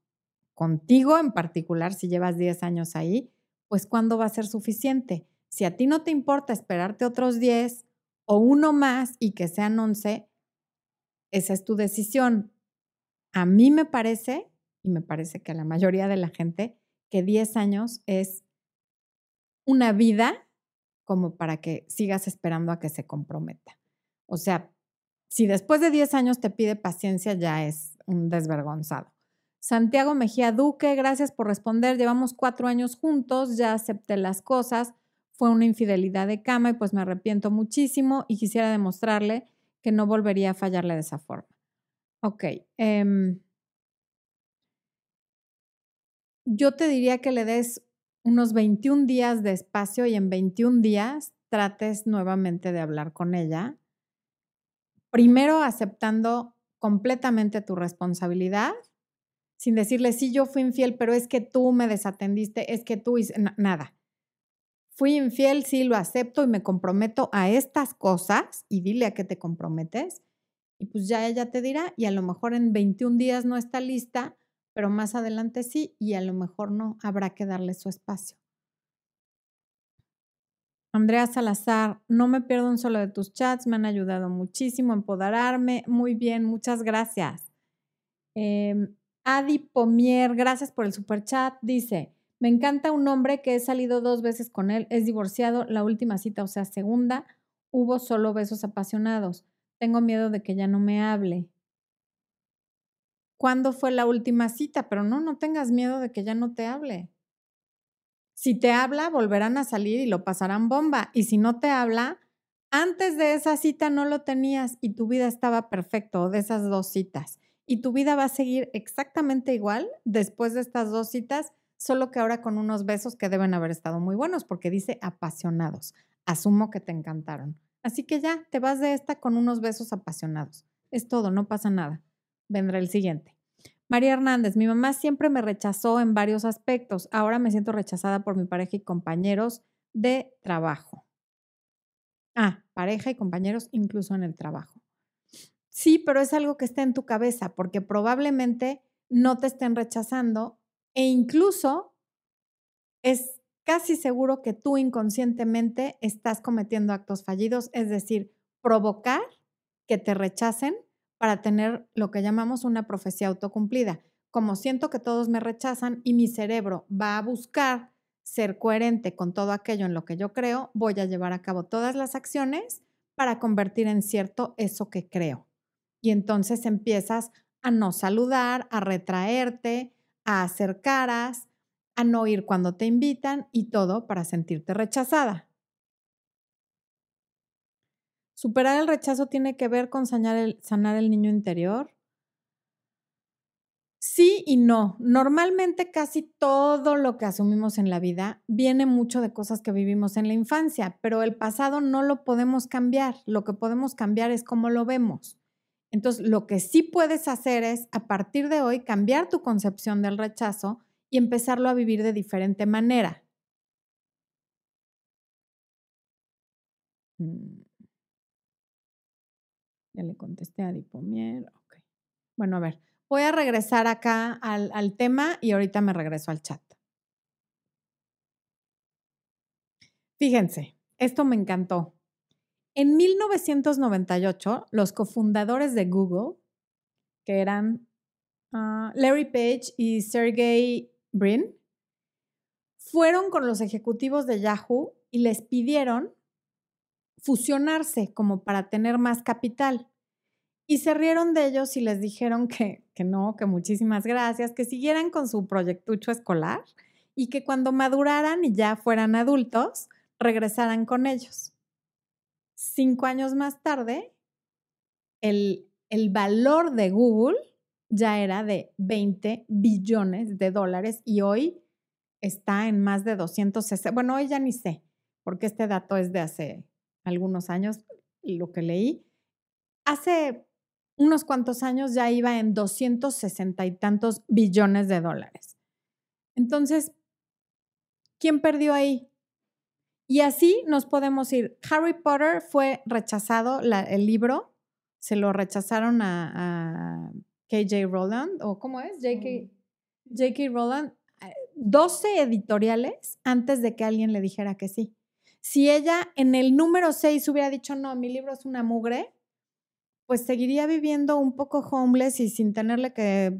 contigo en particular, si llevas 10 años ahí, pues ¿cuándo va a ser suficiente? Si a ti no te importa esperarte otros 10 o uno más y que sean 11, esa es tu decisión. A mí me parece, y me parece que a la mayoría de la gente, que 10 años es una vida como para que sigas esperando a que se comprometa. O sea, si después de 10 años te pide paciencia, ya es un desvergonzado. Santiago Mejía Duque, gracias por responder. Llevamos cuatro años juntos, ya acepté las cosas. fue una infidelidad de cama y pues me arrepiento muchísimo y quisiera demostrarle que no volvería a fallarle de esa forma. Ok. Em, yo te diría que le des unos 21 días de espacio y en 21 días trates nuevamente de hablar con ella. Primero aceptando completamente tu responsabilidad, sin decirle, sí, yo fui infiel, pero es que tú me desatendiste, es que tú hice nada. Fui infiel, sí, lo acepto y me comprometo a estas cosas y dile a qué te comprometes. Y pues ya ella te dirá y a lo mejor en 21 días no está lista, pero más adelante sí y a lo mejor no, habrá que darle su espacio. Andrea Salazar, no me pierdo un solo de tus chats, me han ayudado muchísimo a empoderarme. Muy bien, muchas gracias. Em, Adi Pomier, gracias por el super chat. Dice, me encanta un hombre que he salido dos veces con él, es divorciado, la última cita, o sea, segunda, hubo solo besos apasionados. Tengo miedo de que ya no me hable. ¿Cuándo fue la última cita? Pero no, no tengas miedo de que ya no te hable. Si te habla, volverán a salir y lo pasarán bomba. Y si no te habla, antes de esa cita no lo tenías y tu vida estaba perfecto, de esas dos citas. Y tu vida va a seguir exactamente igual después de estas dos citas solo que ahora con unos besos que deben haber estado muy buenos, porque dice apasionados. Asumo que te encantaron. Así que ya, te vas de esta con unos besos apasionados. Es todo, no pasa nada. Vendrá el siguiente. María Hernández, mi mamá siempre me rechazó en varios aspectos. Ahora me siento rechazada por mi pareja y compañeros de trabajo. Ah, pareja y compañeros incluso en el trabajo. Sí, pero es algo que está en tu cabeza porque probablemente no te estén rechazando e incluso es casi seguro que tú inconscientemente estás cometiendo actos fallidos, es decir, provocar que te rechacen para tener lo que llamamos una profecía autocumplida. Como siento que todos me rechazan y mi cerebro va a buscar ser coherente con todo aquello en lo que yo creo, voy a llevar a cabo todas las acciones para convertir en cierto eso que creo. Y entonces empiezas a no saludar, a retraerte, a hacer caras, a no ir cuando te invitan y todo para sentirte rechazada. ¿Superar el rechazo tiene que ver con sanar el, niño interior? Sí y no. Normalmente casi todo lo que asumimos en la vida viene mucho de cosas que vivimos en la infancia, pero el pasado no lo podemos cambiar. Lo que podemos cambiar es cómo lo vemos. Entonces, lo que sí puedes hacer es, a partir de hoy, cambiar tu concepción del rechazo y empezarlo a vivir de diferente manera. Mm. Ya le contesté a Dipomier. Bueno, a ver, voy a regresar acá al, al tema y ahorita me regreso al chat. Fíjense, esto me encantó. En 1998, los cofundadores de Google, que eran ah, Larry Page y Sergey Brin, fueron con los ejecutivos de Yahoo y les pidieron fusionarse como para tener más capital. Y se rieron de ellos y les dijeron que, que no, que muchísimas gracias, que siguieran con su proyectucho escolar y que cuando maduraran y ya fueran adultos, regresaran con ellos cinco años más tarde, el, valor de Google ya era de 20 billones de dólares y hoy está en más de 260. Bueno, hoy ya ni sé, porque este dato es de hace algunos años, lo que leí. Hace unos cuantos años ya iba en 260 y tantos billones de dólares. Entonces, ¿quién perdió ahí? Y así nos podemos ir. Harry Potter fue rechazado, el libro, se lo rechazaron a, KJ Rowland, o ¿cómo es? JK, JK Rowland, 12 eh, editoriales antes de que alguien le dijera que sí. Si ella en el número 6 hubiera dicho, no, mi libro es una mugre, pues seguiría viviendo un poco homeless y sin tenerle que,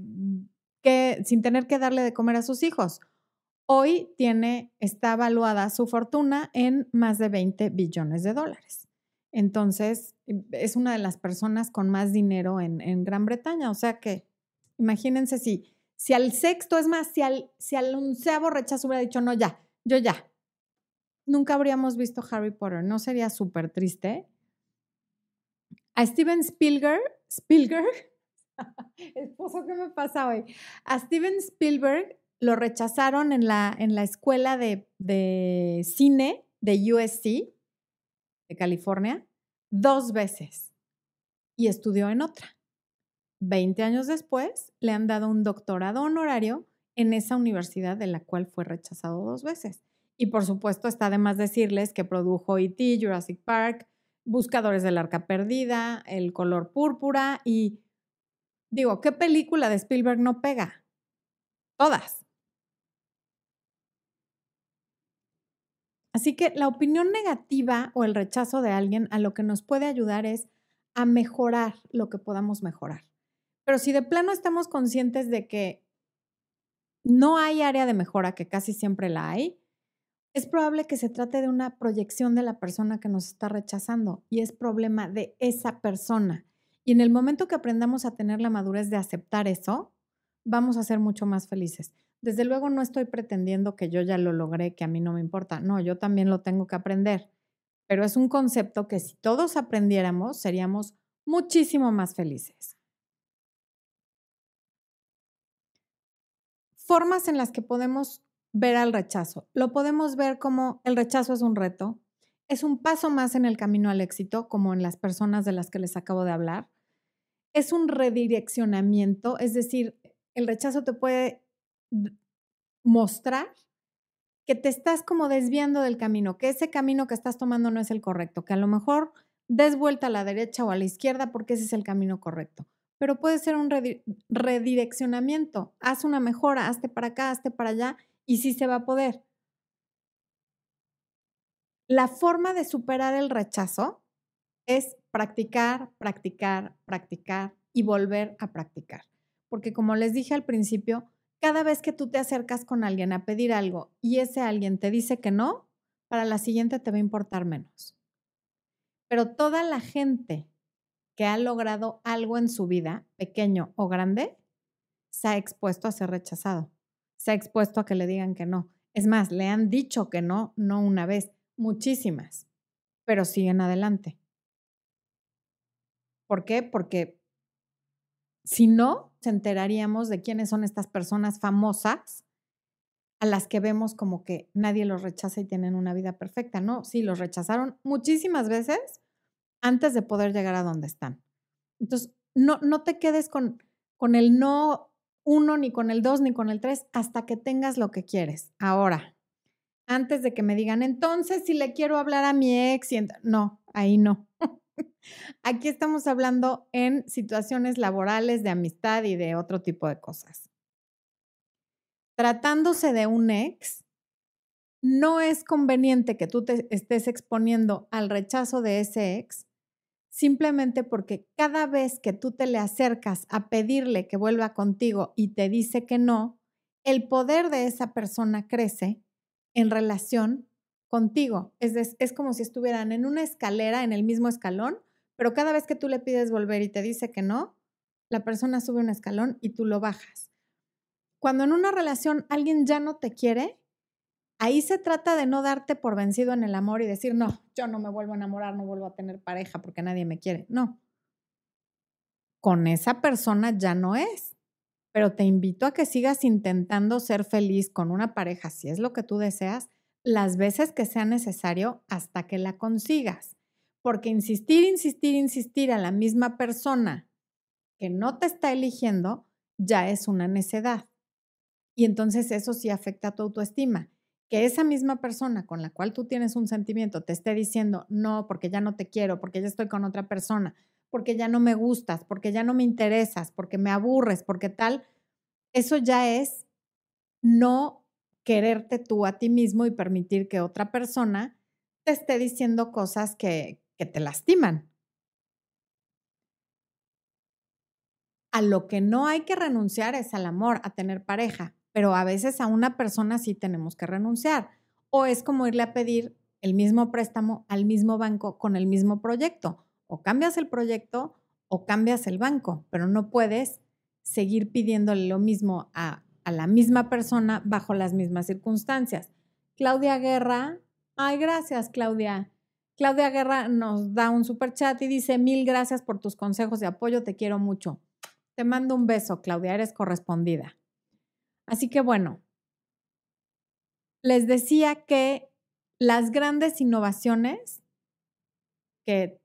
que, sin tener que darle de comer a sus hijos. Hoy tiene, está evaluada su fortuna en más de 20 billones de dólares. Entonces, es una de las personas con más dinero en, Gran Bretaña. O sea que, imagínense si, si al sexto, es más, si al, si al onceavo rechazo hubiera dicho, no, ya, yo ya, nunca habríamos visto Harry Potter. ¿No sería súper triste? A Steven Spielberg, Spielberg, <laughs> esposo, ¿qué me pasa hoy? A Steven Spielberg lo rechazaron en la, en la escuela de, de cine de USC, de California, dos veces y estudió en otra. Veinte años después, le han dado un doctorado honorario en esa universidad de la cual fue rechazado dos veces. Y por supuesto está de más decirles que produjo E.T., Jurassic Park, Buscadores del Arca Perdida, El color púrpura y digo, ¿qué película de Spielberg no pega? Todas. Así que la opinión negativa o el rechazo de alguien a lo que nos puede ayudar es a mejorar lo que podamos mejorar. Pero si de plano estamos conscientes de que no hay área de mejora, que casi siempre la hay, es probable que se trate de una proyección de la persona que nos está rechazando y es problema de esa persona. Y en el momento que aprendamos a tener la madurez de aceptar eso, vamos a ser mucho más felices. Desde luego no estoy pretendiendo que yo ya lo logré, que a mí no me importa. No, yo también lo tengo que aprender. Pero es un concepto que si todos aprendiéramos, seríamos muchísimo más felices. Formas en las que podemos ver al rechazo. Lo podemos ver como el rechazo es un reto, es un paso más en el camino al éxito, como en las personas de las que les acabo de hablar. Es un redireccionamiento, es decir, el rechazo te puede mostrar que te estás como desviando del camino, que ese camino que estás tomando no es el correcto, que a lo mejor des vuelta a la derecha o a la izquierda porque ese es el camino correcto pero puede ser un redireccionamiento. Haz una mejora, hazte para acá, hazte para allá y sí se va a poder. La forma de superar el rechazo es practicar, practicar, practicar y volver a practicar. Porque como les dije al principio, cada vez que tú te acercas con alguien a pedir algo y ese alguien te dice que no, para la siguiente te va a importar menos. Pero toda la gente que ha logrado algo en su vida, pequeño o grande, se ha expuesto a ser rechazado, se ha expuesto a que le digan que no. Es más, le han dicho que no, no una vez, muchísimas, pero siguen adelante. ¿Por qué? Porque si no, se enteraríamos de quiénes son estas personas famosas a las que vemos como que nadie los rechaza y tienen una vida perfecta. No, sí, los rechazaron muchísimas veces antes de poder llegar a donde están. Entonces, no, no te quedes con, con el no uno, ni con el dos, ni con el tres, hasta que tengas lo que quieres. Ahora, antes de que me digan, entonces, si le quiero hablar a mi ex, no, ahí no. <laughs> Aquí estamos hablando en situaciones laborales, de amistad y de otro tipo de cosas. Tratándose de un ex, no es conveniente que tú te estés exponiendo al rechazo de ese ex simplemente porque cada vez que tú te le acercas a pedirle que vuelva contigo y te dice que no, el poder de esa persona crece en relación contigo. Es, es como si estuvieran en una escalera, en el mismo escalón, pero cada vez que tú le pides volver y te dice que no, la persona sube un escalón y tú lo bajas. Cuando en una relación alguien ya no te quiere, Ahí se trata de no darte por vencido en el amor y decir, no, yo no me vuelvo a enamorar, no vuelvo a tener pareja porque nadie me quiere. No. Con esa persona ya no es. Pero te invito a que sigas intentando ser feliz con una pareja, si es lo que tú deseas, las veces que sea necesario hasta que la consigas. Porque insistir, insistir, insistir a la misma persona que no te está eligiendo ya es una necedad. Y entonces eso sí afecta a tu autoestima que esa misma persona con la cual tú tienes un sentimiento te esté diciendo, no, porque ya no te quiero, porque ya estoy con otra persona, porque ya no me gustas, porque ya no me interesas, porque me aburres, porque tal, eso ya es no quererte tú a ti mismo y permitir que otra persona te esté diciendo cosas que, que te lastiman. A lo que no hay que renunciar es al amor, a tener pareja pero a veces a una persona sí tenemos que renunciar. O es como irle a pedir el mismo préstamo al mismo banco con el mismo proyecto. O cambias el proyecto o cambias el banco, pero no puedes seguir pidiéndole lo mismo a, a la misma persona bajo las mismas circunstancias. Claudia Guerra Ay, gracias, Claudia. Claudia Guerra nos da un super chat y dice, mil gracias por tus consejos de apoyo, te quiero mucho. Te mando un beso, Claudia, eres correspondida. Así que bueno, les decía que las grandes innovaciones que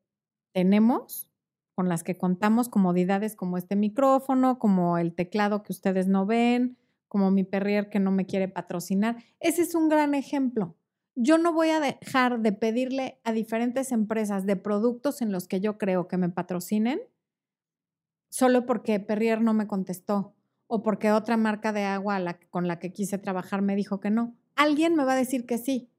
tenemos, con las que contamos, comodidades como este micrófono, como el teclado que ustedes no ven, como mi perrier que no me quiere patrocinar, ese es un gran ejemplo. Yo no voy a dejar de pedirle a diferentes empresas de productos en los que yo creo que me patrocinen solo porque Perrier no me contestó o porque otra marca de agua con la que quise trabajar me dijo que no. Alguien me va a decir que sí,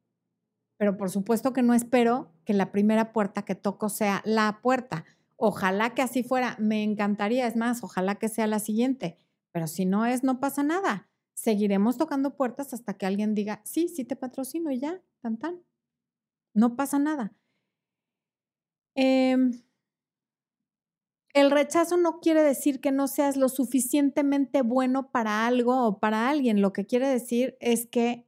pero por supuesto que no espero que la primera puerta que toco sea la puerta. Ojalá que así fuera, me encantaría, es más, ojalá que sea la siguiente, pero si no es, no pasa nada. Seguiremos tocando puertas hasta que alguien diga, sí, sí te patrocino y ya, tan tan. No pasa nada. Eh, el rechazo no quiere decir que no seas lo suficientemente bueno para algo o para alguien. Lo que quiere decir es que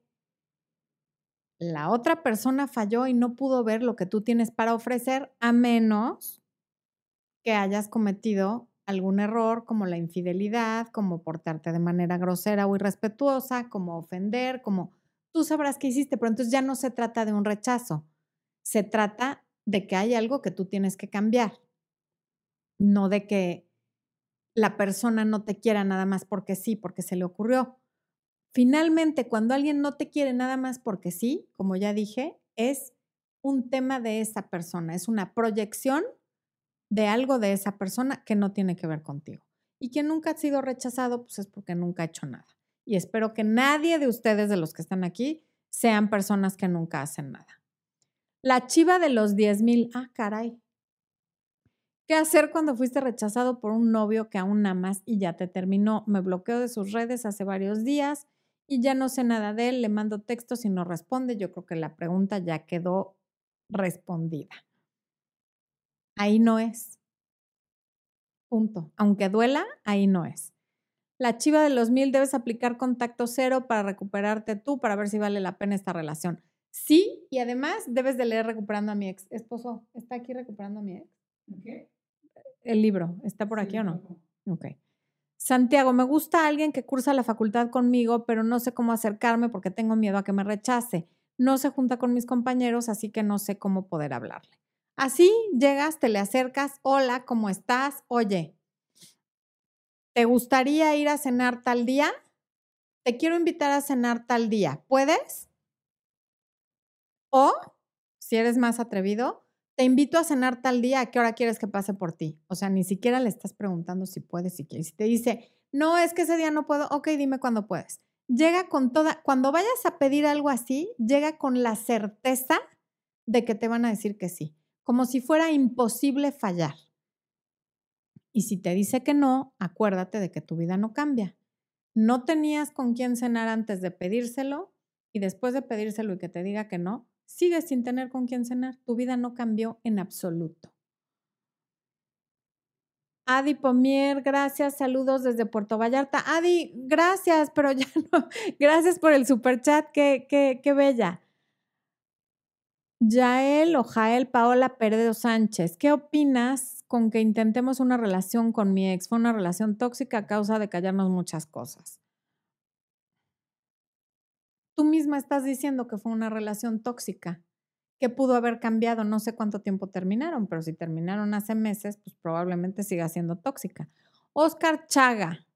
la otra persona falló y no pudo ver lo que tú tienes para ofrecer a menos que hayas cometido algún error como la infidelidad, como portarte de manera grosera o irrespetuosa, como ofender, como tú sabrás qué hiciste, pero entonces ya no se trata de un rechazo, se trata de que hay algo que tú tienes que cambiar no de que la persona no te quiera nada más porque sí, porque se le ocurrió. Finalmente, cuando alguien no te quiere nada más porque sí, como ya dije, es un tema de esa persona, es una proyección de algo de esa persona que no tiene que ver contigo. Y quien nunca ha sido rechazado, pues es porque nunca ha hecho nada. Y espero que nadie de ustedes, de los que están aquí, sean personas que nunca hacen nada. La chiva de los 10 mil, ah, caray, ¿Qué hacer cuando fuiste rechazado por un novio que aún amas y ya te terminó? Me bloqueo de sus redes hace varios días y ya no sé nada de él, le mando textos y no responde. Yo creo que la pregunta ya quedó respondida. Ahí no es. Punto. Aunque duela, ahí no es. La chiva de los mil debes aplicar contacto cero para recuperarte tú, para ver si vale la pena esta relación. Sí, y además debes de leer Recuperando a mi ex. Esposo, ¿está aquí recuperando a mi ex? El libro. ¿Está por aquí o no? Ok. Santiago, me gusta alguien que cursa la facultad conmigo, pero no sé cómo acercarme porque tengo miedo a que me rechace. No se junta con mis compañeros, así que no sé cómo poder hablarle. Así llegas, te le acercas, hola, ¿cómo estás? Oye, ¿te gustaría ir a cenar tal día? Te quiero invitar a cenar tal día. ¿Puedes? O, si eres más atrevido, te invito a cenar tal día, ¿a qué hora quieres que pase por ti? O sea, ni siquiera le estás preguntando si puedes, si quieres. Si te dice, no, es que ese día no puedo, ok, dime cuándo puedes. Llega con toda, cuando vayas a pedir algo así, llega con la certeza de que te van a decir que sí, como si fuera imposible fallar. Y si te dice que no, acuérdate de que tu vida no cambia. No tenías con quién cenar antes de pedírselo y después de pedírselo y que te diga que no, sigues sin tener con quién cenar. Tu vida no cambió en absoluto. Adi Pomier, gracias, saludos desde Puerto Vallarta. Adi, gracias, pero ya <laughs> no. Gracias por el super chat, qué, qué, qué bella. Yael o Jael Paola Pérez Sánchez, ¿qué opinas con que intentemos una relación con mi ex? Fue una relación tóxica a causa de callarnos muchas cosas tú misma estás diciendo que fue una relación tóxica, que pudo haber cambiado, no sé cuánto tiempo terminaron, pero si terminaron hace meses, pues probablemente siga siendo tóxica. Oscar Chaga.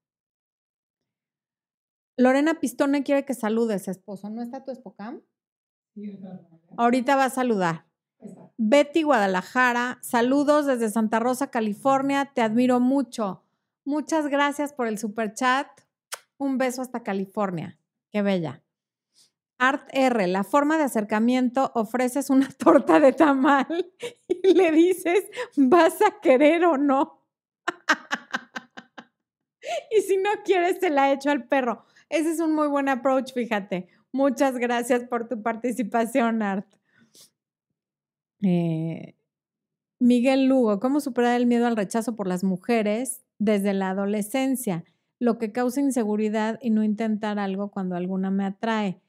Lorena Pistone quiere que saludes, esposo. ¿No está tu espocam? Ahorita va a saludar. Betty Guadalajara, saludos desde Santa Rosa, California. Te admiro mucho. Muchas gracias por el super chat. Un beso hasta California. Qué bella. Art R, la forma de acercamiento, ofreces una <laughs> torta de tamal y le dices, ¿vas a querer o no? <laughs> y si no quieres, se la echo al perro. Ese es un muy buen approach, fíjate. Muchas gracias por tu participación, Art. Eh, Miguel Lugo, ¿cómo superar el miedo al rechazo por las mujeres desde la adolescencia? Lo que causa inseguridad y no intentar algo cuando alguna me atrae.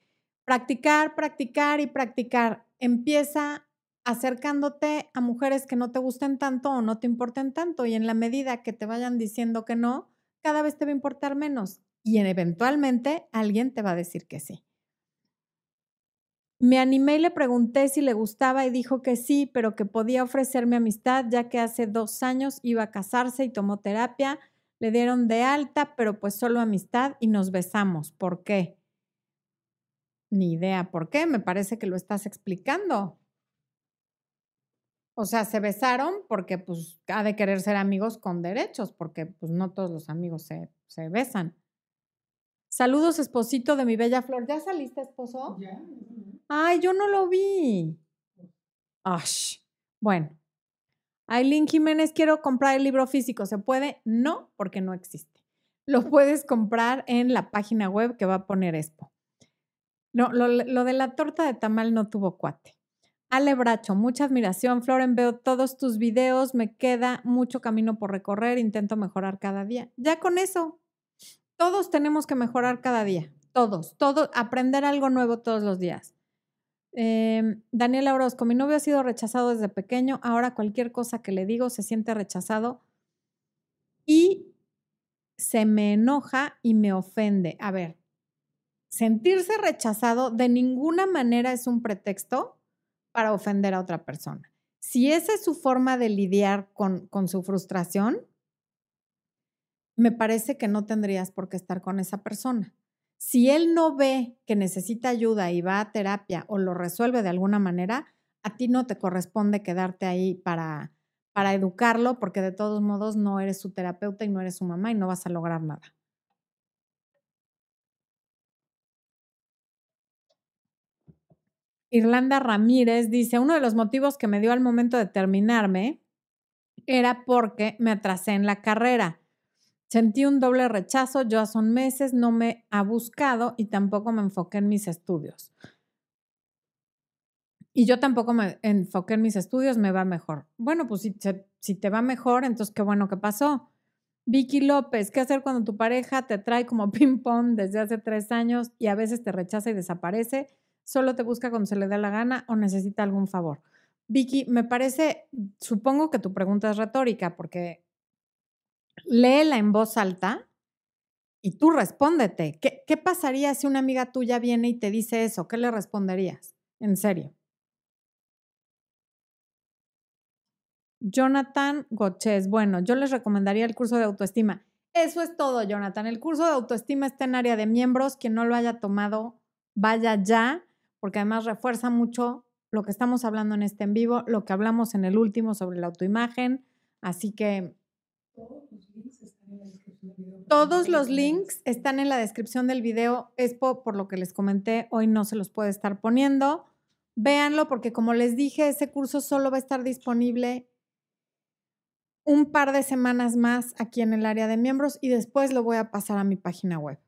Practicar, practicar y practicar. empieza acercándote a mujeres que no te gusten tanto o no te importen tanto y en la medida que te vayan diciendo que no, cada vez te va a importar menos y eventualmente alguien te va a decir que sí. Me animé y le pregunté si le gustaba y dijo que sí, pero que podía ofrecerme amistad ya que hace dos años iba a casarse y tomó terapia. Le dieron de alta, pero pues solo amistad y nos besamos. ¿Por qué? Ni idea por qué, me parece que lo estás explicando. O sea, se besaron porque pues ha de querer ser amigos con derechos, porque pues no todos los amigos se, se besan. Saludos, esposito de mi bella flor. ¿Ya saliste, esposo? Ya. Ay, yo no lo vi. Ash. Bueno. Aileen Jiménez, quiero comprar el libro físico. ¿Se puede? No, porque no existe. Lo puedes comprar en la página web que va a poner Expo. No, lo, de la torta de tamal no tuvo cuate. Ale Bracho, mucha admiración. Floren, veo todos tus videos, me queda mucho camino por recorrer, intento mejorar cada día. Ya con eso, todos tenemos que mejorar cada día, todos, todos, aprender algo nuevo todos los días. Eh, Daniela Orozco, mi novio ha sido rechazado desde pequeño, ahora cualquier cosa que le digo se siente rechazado y se me enoja y me ofende. A ver, sentirse rechazado de ninguna manera es un pretexto para ofender a otra persona. Si esa es su forma de lidiar con, su frustración, me parece que no tendrías por qué estar con esa persona. Si él no ve que necesita ayuda y va a terapia o lo resuelve de alguna manera, a ti no te corresponde quedarte ahí para educarlo, porque de todos modos no eres su terapeuta y no eres su mamá y no vas a lograr nada. Irlanda Ramírez dice, uno de los motivos que me dio al momento de terminarme era porque me atrasé en la carrera. Sentí un doble rechazo, yo hace meses no me ha buscado y tampoco me enfoqué en mis estudios. Y yo tampoco me enfoqué en mis estudios, me va mejor. Bueno, pues si, si te va mejor, entonces qué bueno que pasó. Vicky López, ¿qué hacer cuando tu pareja te trae como <laughs> ping-pong desde hace tres años y a veces te rechaza y desaparece? ¿Solo te busca cuando se le da la gana o necesita algún favor? Vicky, me parece, supongo que tu pregunta es retórica porque léela en voz alta y tú respóndete. ¿Qué, ¿Qué, pasaría si una amiga tuya viene y te dice eso? ¿Qué le responderías? En serio. Jonathan Goches, bueno, yo les recomendaría el curso de autoestima. Eso es todo, Jonathan. El curso de autoestima está en área de miembros. Quien no lo haya tomado, vaya ya, porque además refuerza mucho lo que estamos hablando en este en vivo, lo que hablamos en el último sobre la autoimagen. Así que todos los links están en la descripción del video. Expo, por lo que les comenté, hoy no se los puede estar poniendo. Véanlo porque como les dije, ese curso solo va a estar disponible un par de semanas más aquí en el área de miembros y después lo voy a pasar a mi página web.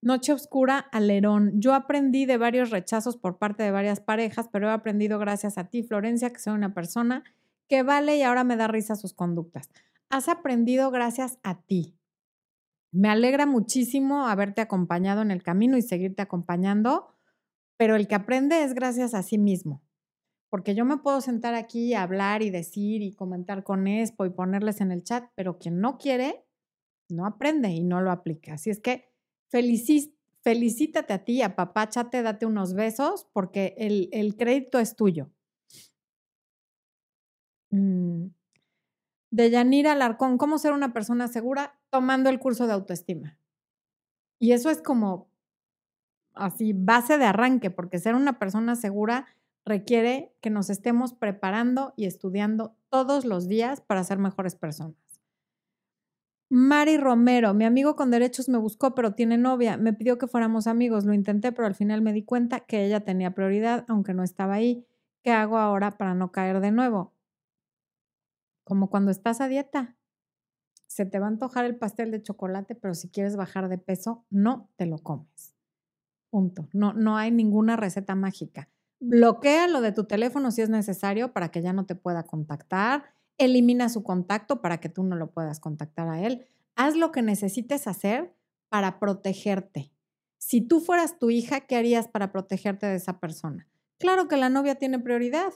Noche Oscura Alerón. Yo aprendí de varios rechazos por parte de varias parejas, pero he aprendido gracias a ti, Florencia, que soy una persona que vale y ahora me da risa sus conductas. Has aprendido gracias a ti. Me alegra muchísimo haberte acompañado en el camino y seguirte acompañando, pero el que aprende es gracias a sí mismo. Porque yo me puedo sentar aquí hablar y decir y comentar con Expo y ponerles en el chat, pero quien no quiere, no aprende y no lo aplica. Así es que felicítate a ti, apapáchate, date unos besos, porque el, crédito es tuyo. Mm. De Yanira Alarcón, ¿cómo ser una persona segura? Tomando el curso de autoestima. Y eso es como así, base de arranque, porque ser una persona segura requiere que nos estemos preparando y estudiando todos los días para ser mejores personas. Mari Romero, mi amigo con derechos me buscó, pero tiene novia. Me pidió que fuéramos amigos. Lo intenté, pero al final me di cuenta que ella tenía prioridad, aunque no estaba ahí. ¿Qué hago ahora para no caer de nuevo? Como cuando estás a dieta. Se te va a antojar el pastel de chocolate, pero si quieres bajar de peso, no te lo comes. Punto. No, no hay ninguna receta mágica. Bloquea lo de tu teléfono si es necesario para que ya no te pueda contactar. Elimina su contacto para que tú no lo puedas contactar a él. Haz lo que necesites hacer para protegerte. Si tú fueras tu hija, ¿qué harías para protegerte de esa persona? Claro que la novia tiene prioridad.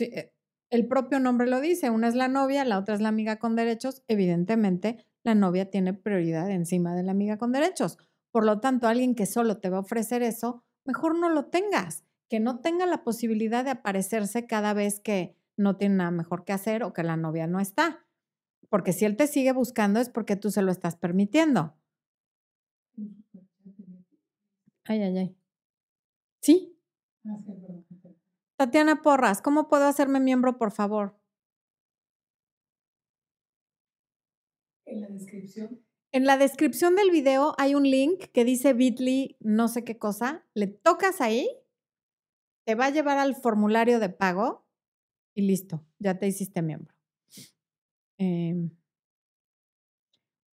Eh, el propio nombre lo dice, una es la novia, la otra es la amiga con derechos. Evidentemente, la novia tiene prioridad encima de la amiga con derechos. Por lo tanto, alguien que solo te va a ofrecer eso, mejor no lo tengas, que no tenga la posibilidad de aparecerse cada vez que no tiene nada mejor que hacer o que la novia no está. Porque si él te sigue buscando es porque tú se lo estás permitiendo. Ay, ay, ay. ¿Sí? Ah, Tatiana Porras, ¿cómo puedo hacerme miembro, por favor? En la descripción. En la descripción del video hay un link que dice Bitly no sé qué cosa. Le tocas ahí, te va a llevar al formulario de pago y listo, ya te hiciste miembro. Em,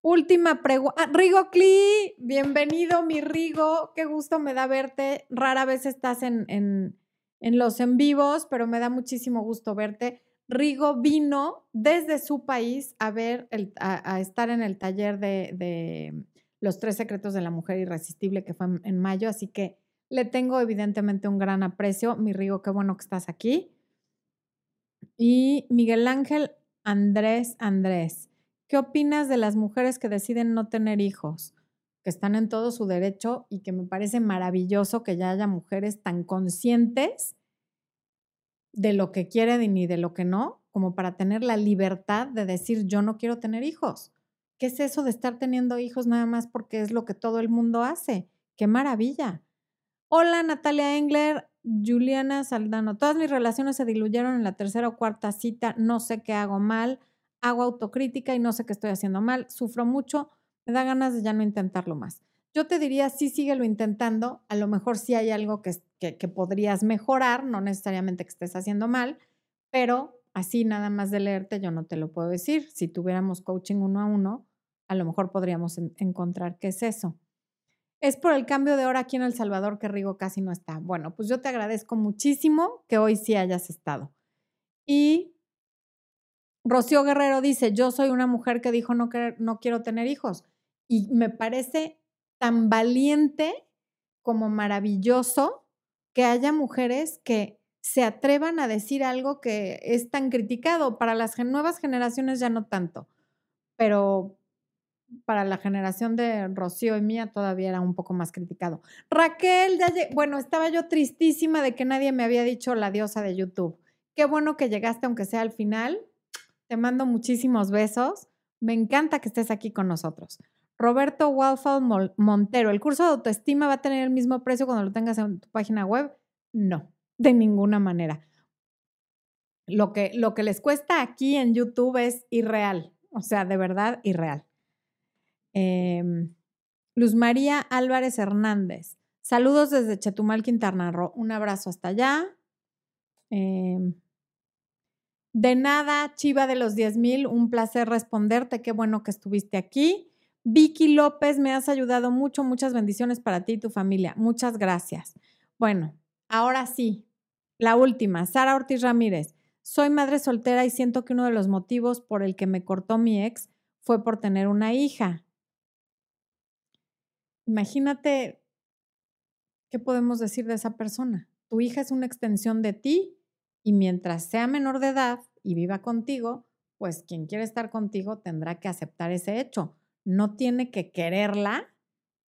última pregunta. Ah, Rigo Cli, bienvenido, mi Rigo. Qué gusto me da verte. Rara vez estás en, en, en los en vivos, pero me da muchísimo gusto verte. Rigo vino desde su país a ver, el, a, estar en el taller de, de, Los tres secretos de la mujer irresistible que fue en, en mayo, así que le tengo evidentemente un gran aprecio. Mi Rigo, qué bueno que estás aquí. Y Miguel Ángel Andrés Andrés, ¿qué opinas de las mujeres que deciden no tener hijos? Que están en todo su derecho y que me parece maravilloso que ya haya mujeres tan conscientes de lo que quieren y de lo que no, como para tener la libertad de decir yo no quiero tener hijos. ¿Qué es eso de estar teniendo hijos nada más porque es lo que todo el mundo hace? ¡Qué maravilla! Hola Natalia Engler, Juliana Saldano. Todas mis relaciones se diluyeron en la tercera o cuarta cita. No sé qué hago mal. Hago autocrítica y no sé qué estoy haciendo mal. Sufro mucho. Me da ganas de ya no intentarlo más. Yo te diría, sí, síguelo intentando. A lo mejor sí hay algo que, que, podrías mejorar, no necesariamente que estés haciendo mal, pero así nada más de leerte yo no te lo puedo decir. Si tuviéramos coaching uno a uno, a lo mejor podríamos encontrar qué es eso. Es por el cambio de hora aquí en El Salvador que Rigo casi no está. Bueno, pues yo te agradezco muchísimo que hoy sí hayas estado. Y Rocío Guerrero dice, yo soy una mujer que dijo no, no quiero tener hijos. Y me parece tan valiente como maravilloso que haya mujeres que se atrevan a decir algo que es tan criticado. Para las nuevas generaciones ya no tanto, pero para la generación de Rocío y mía todavía era un poco más criticado. Raquel, ya bueno, estaba yo tristísima de que nadie me había dicho la diosa de YouTube. Qué bueno que llegaste, aunque sea al final. Te mando muchísimos besos. Me encanta que estés aquí con nosotros. Roberto Walfall Montero, ¿el curso de autoestima va a tener el mismo precio cuando lo tengas en tu página web? No, de ninguna manera. Lo que, lo que les cuesta aquí en YouTube es irreal, o sea, de verdad irreal. Em, Luz María Álvarez Hernández. Saludos desde Chetumal, Quintana Roo. Un abrazo hasta allá. Em, de nada, Chiva de los 10.000, un placer responderte. Qué bueno que estuviste aquí. Vicky López, me has ayudado mucho. Muchas bendiciones para ti y tu familia. Muchas gracias. Bueno, ahora sí, la última. Sara Ortiz Ramírez. Soy madre soltera y siento que uno de los motivos por el que me cortó mi ex fue por tener una hija. Imagínate, ¿qué podemos decir de esa persona? Tu hija es una extensión de ti y mientras sea menor de edad y viva contigo, pues quien quiere estar contigo tendrá que aceptar ese hecho. No tiene que quererla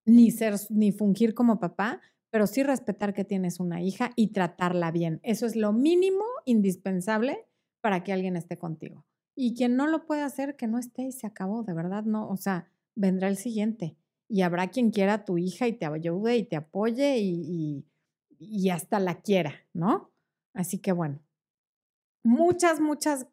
ni ser ni fungir como papá, pero sí respetar que tienes una hija y tratarla bien. Eso es lo mínimo indispensable para que alguien esté contigo. Y quien no lo puede hacer, que no esté y se acabó, de verdad, no, o sea, vendrá el siguiente y habrá quien quiera tu hija y te ayude y te apoye y, y, hasta la quiera, ¿no? Así que bueno, muchas, muchas,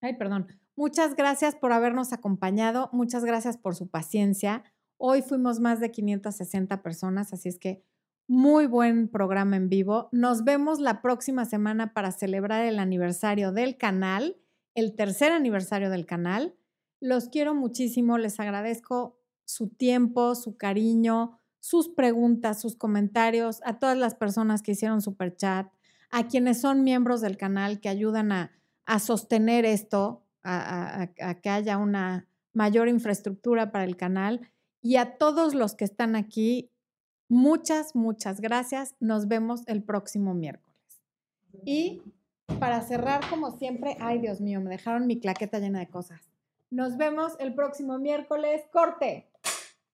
ay, perdón, muchas gracias por habernos acompañado, muchas gracias por su paciencia. Hoy fuimos más de 560 personas, así es que muy buen programa en vivo. Nos vemos la próxima semana para celebrar el aniversario del canal, el tercer aniversario del canal. Los quiero muchísimo, les agradezco su tiempo, su cariño, sus preguntas, sus comentarios, a todas las personas que hicieron super chat, a quienes son miembros del canal que ayudan a, sostener esto, a, que haya una mayor infraestructura para el canal y a todos los que están aquí Muchas, muchas gracias. Nos vemos el próximo miércoles. Y para cerrar, como siempre, ay Dios mío, me dejaron mi claqueta llena de cosas. Nos vemos el próximo miércoles. Corte.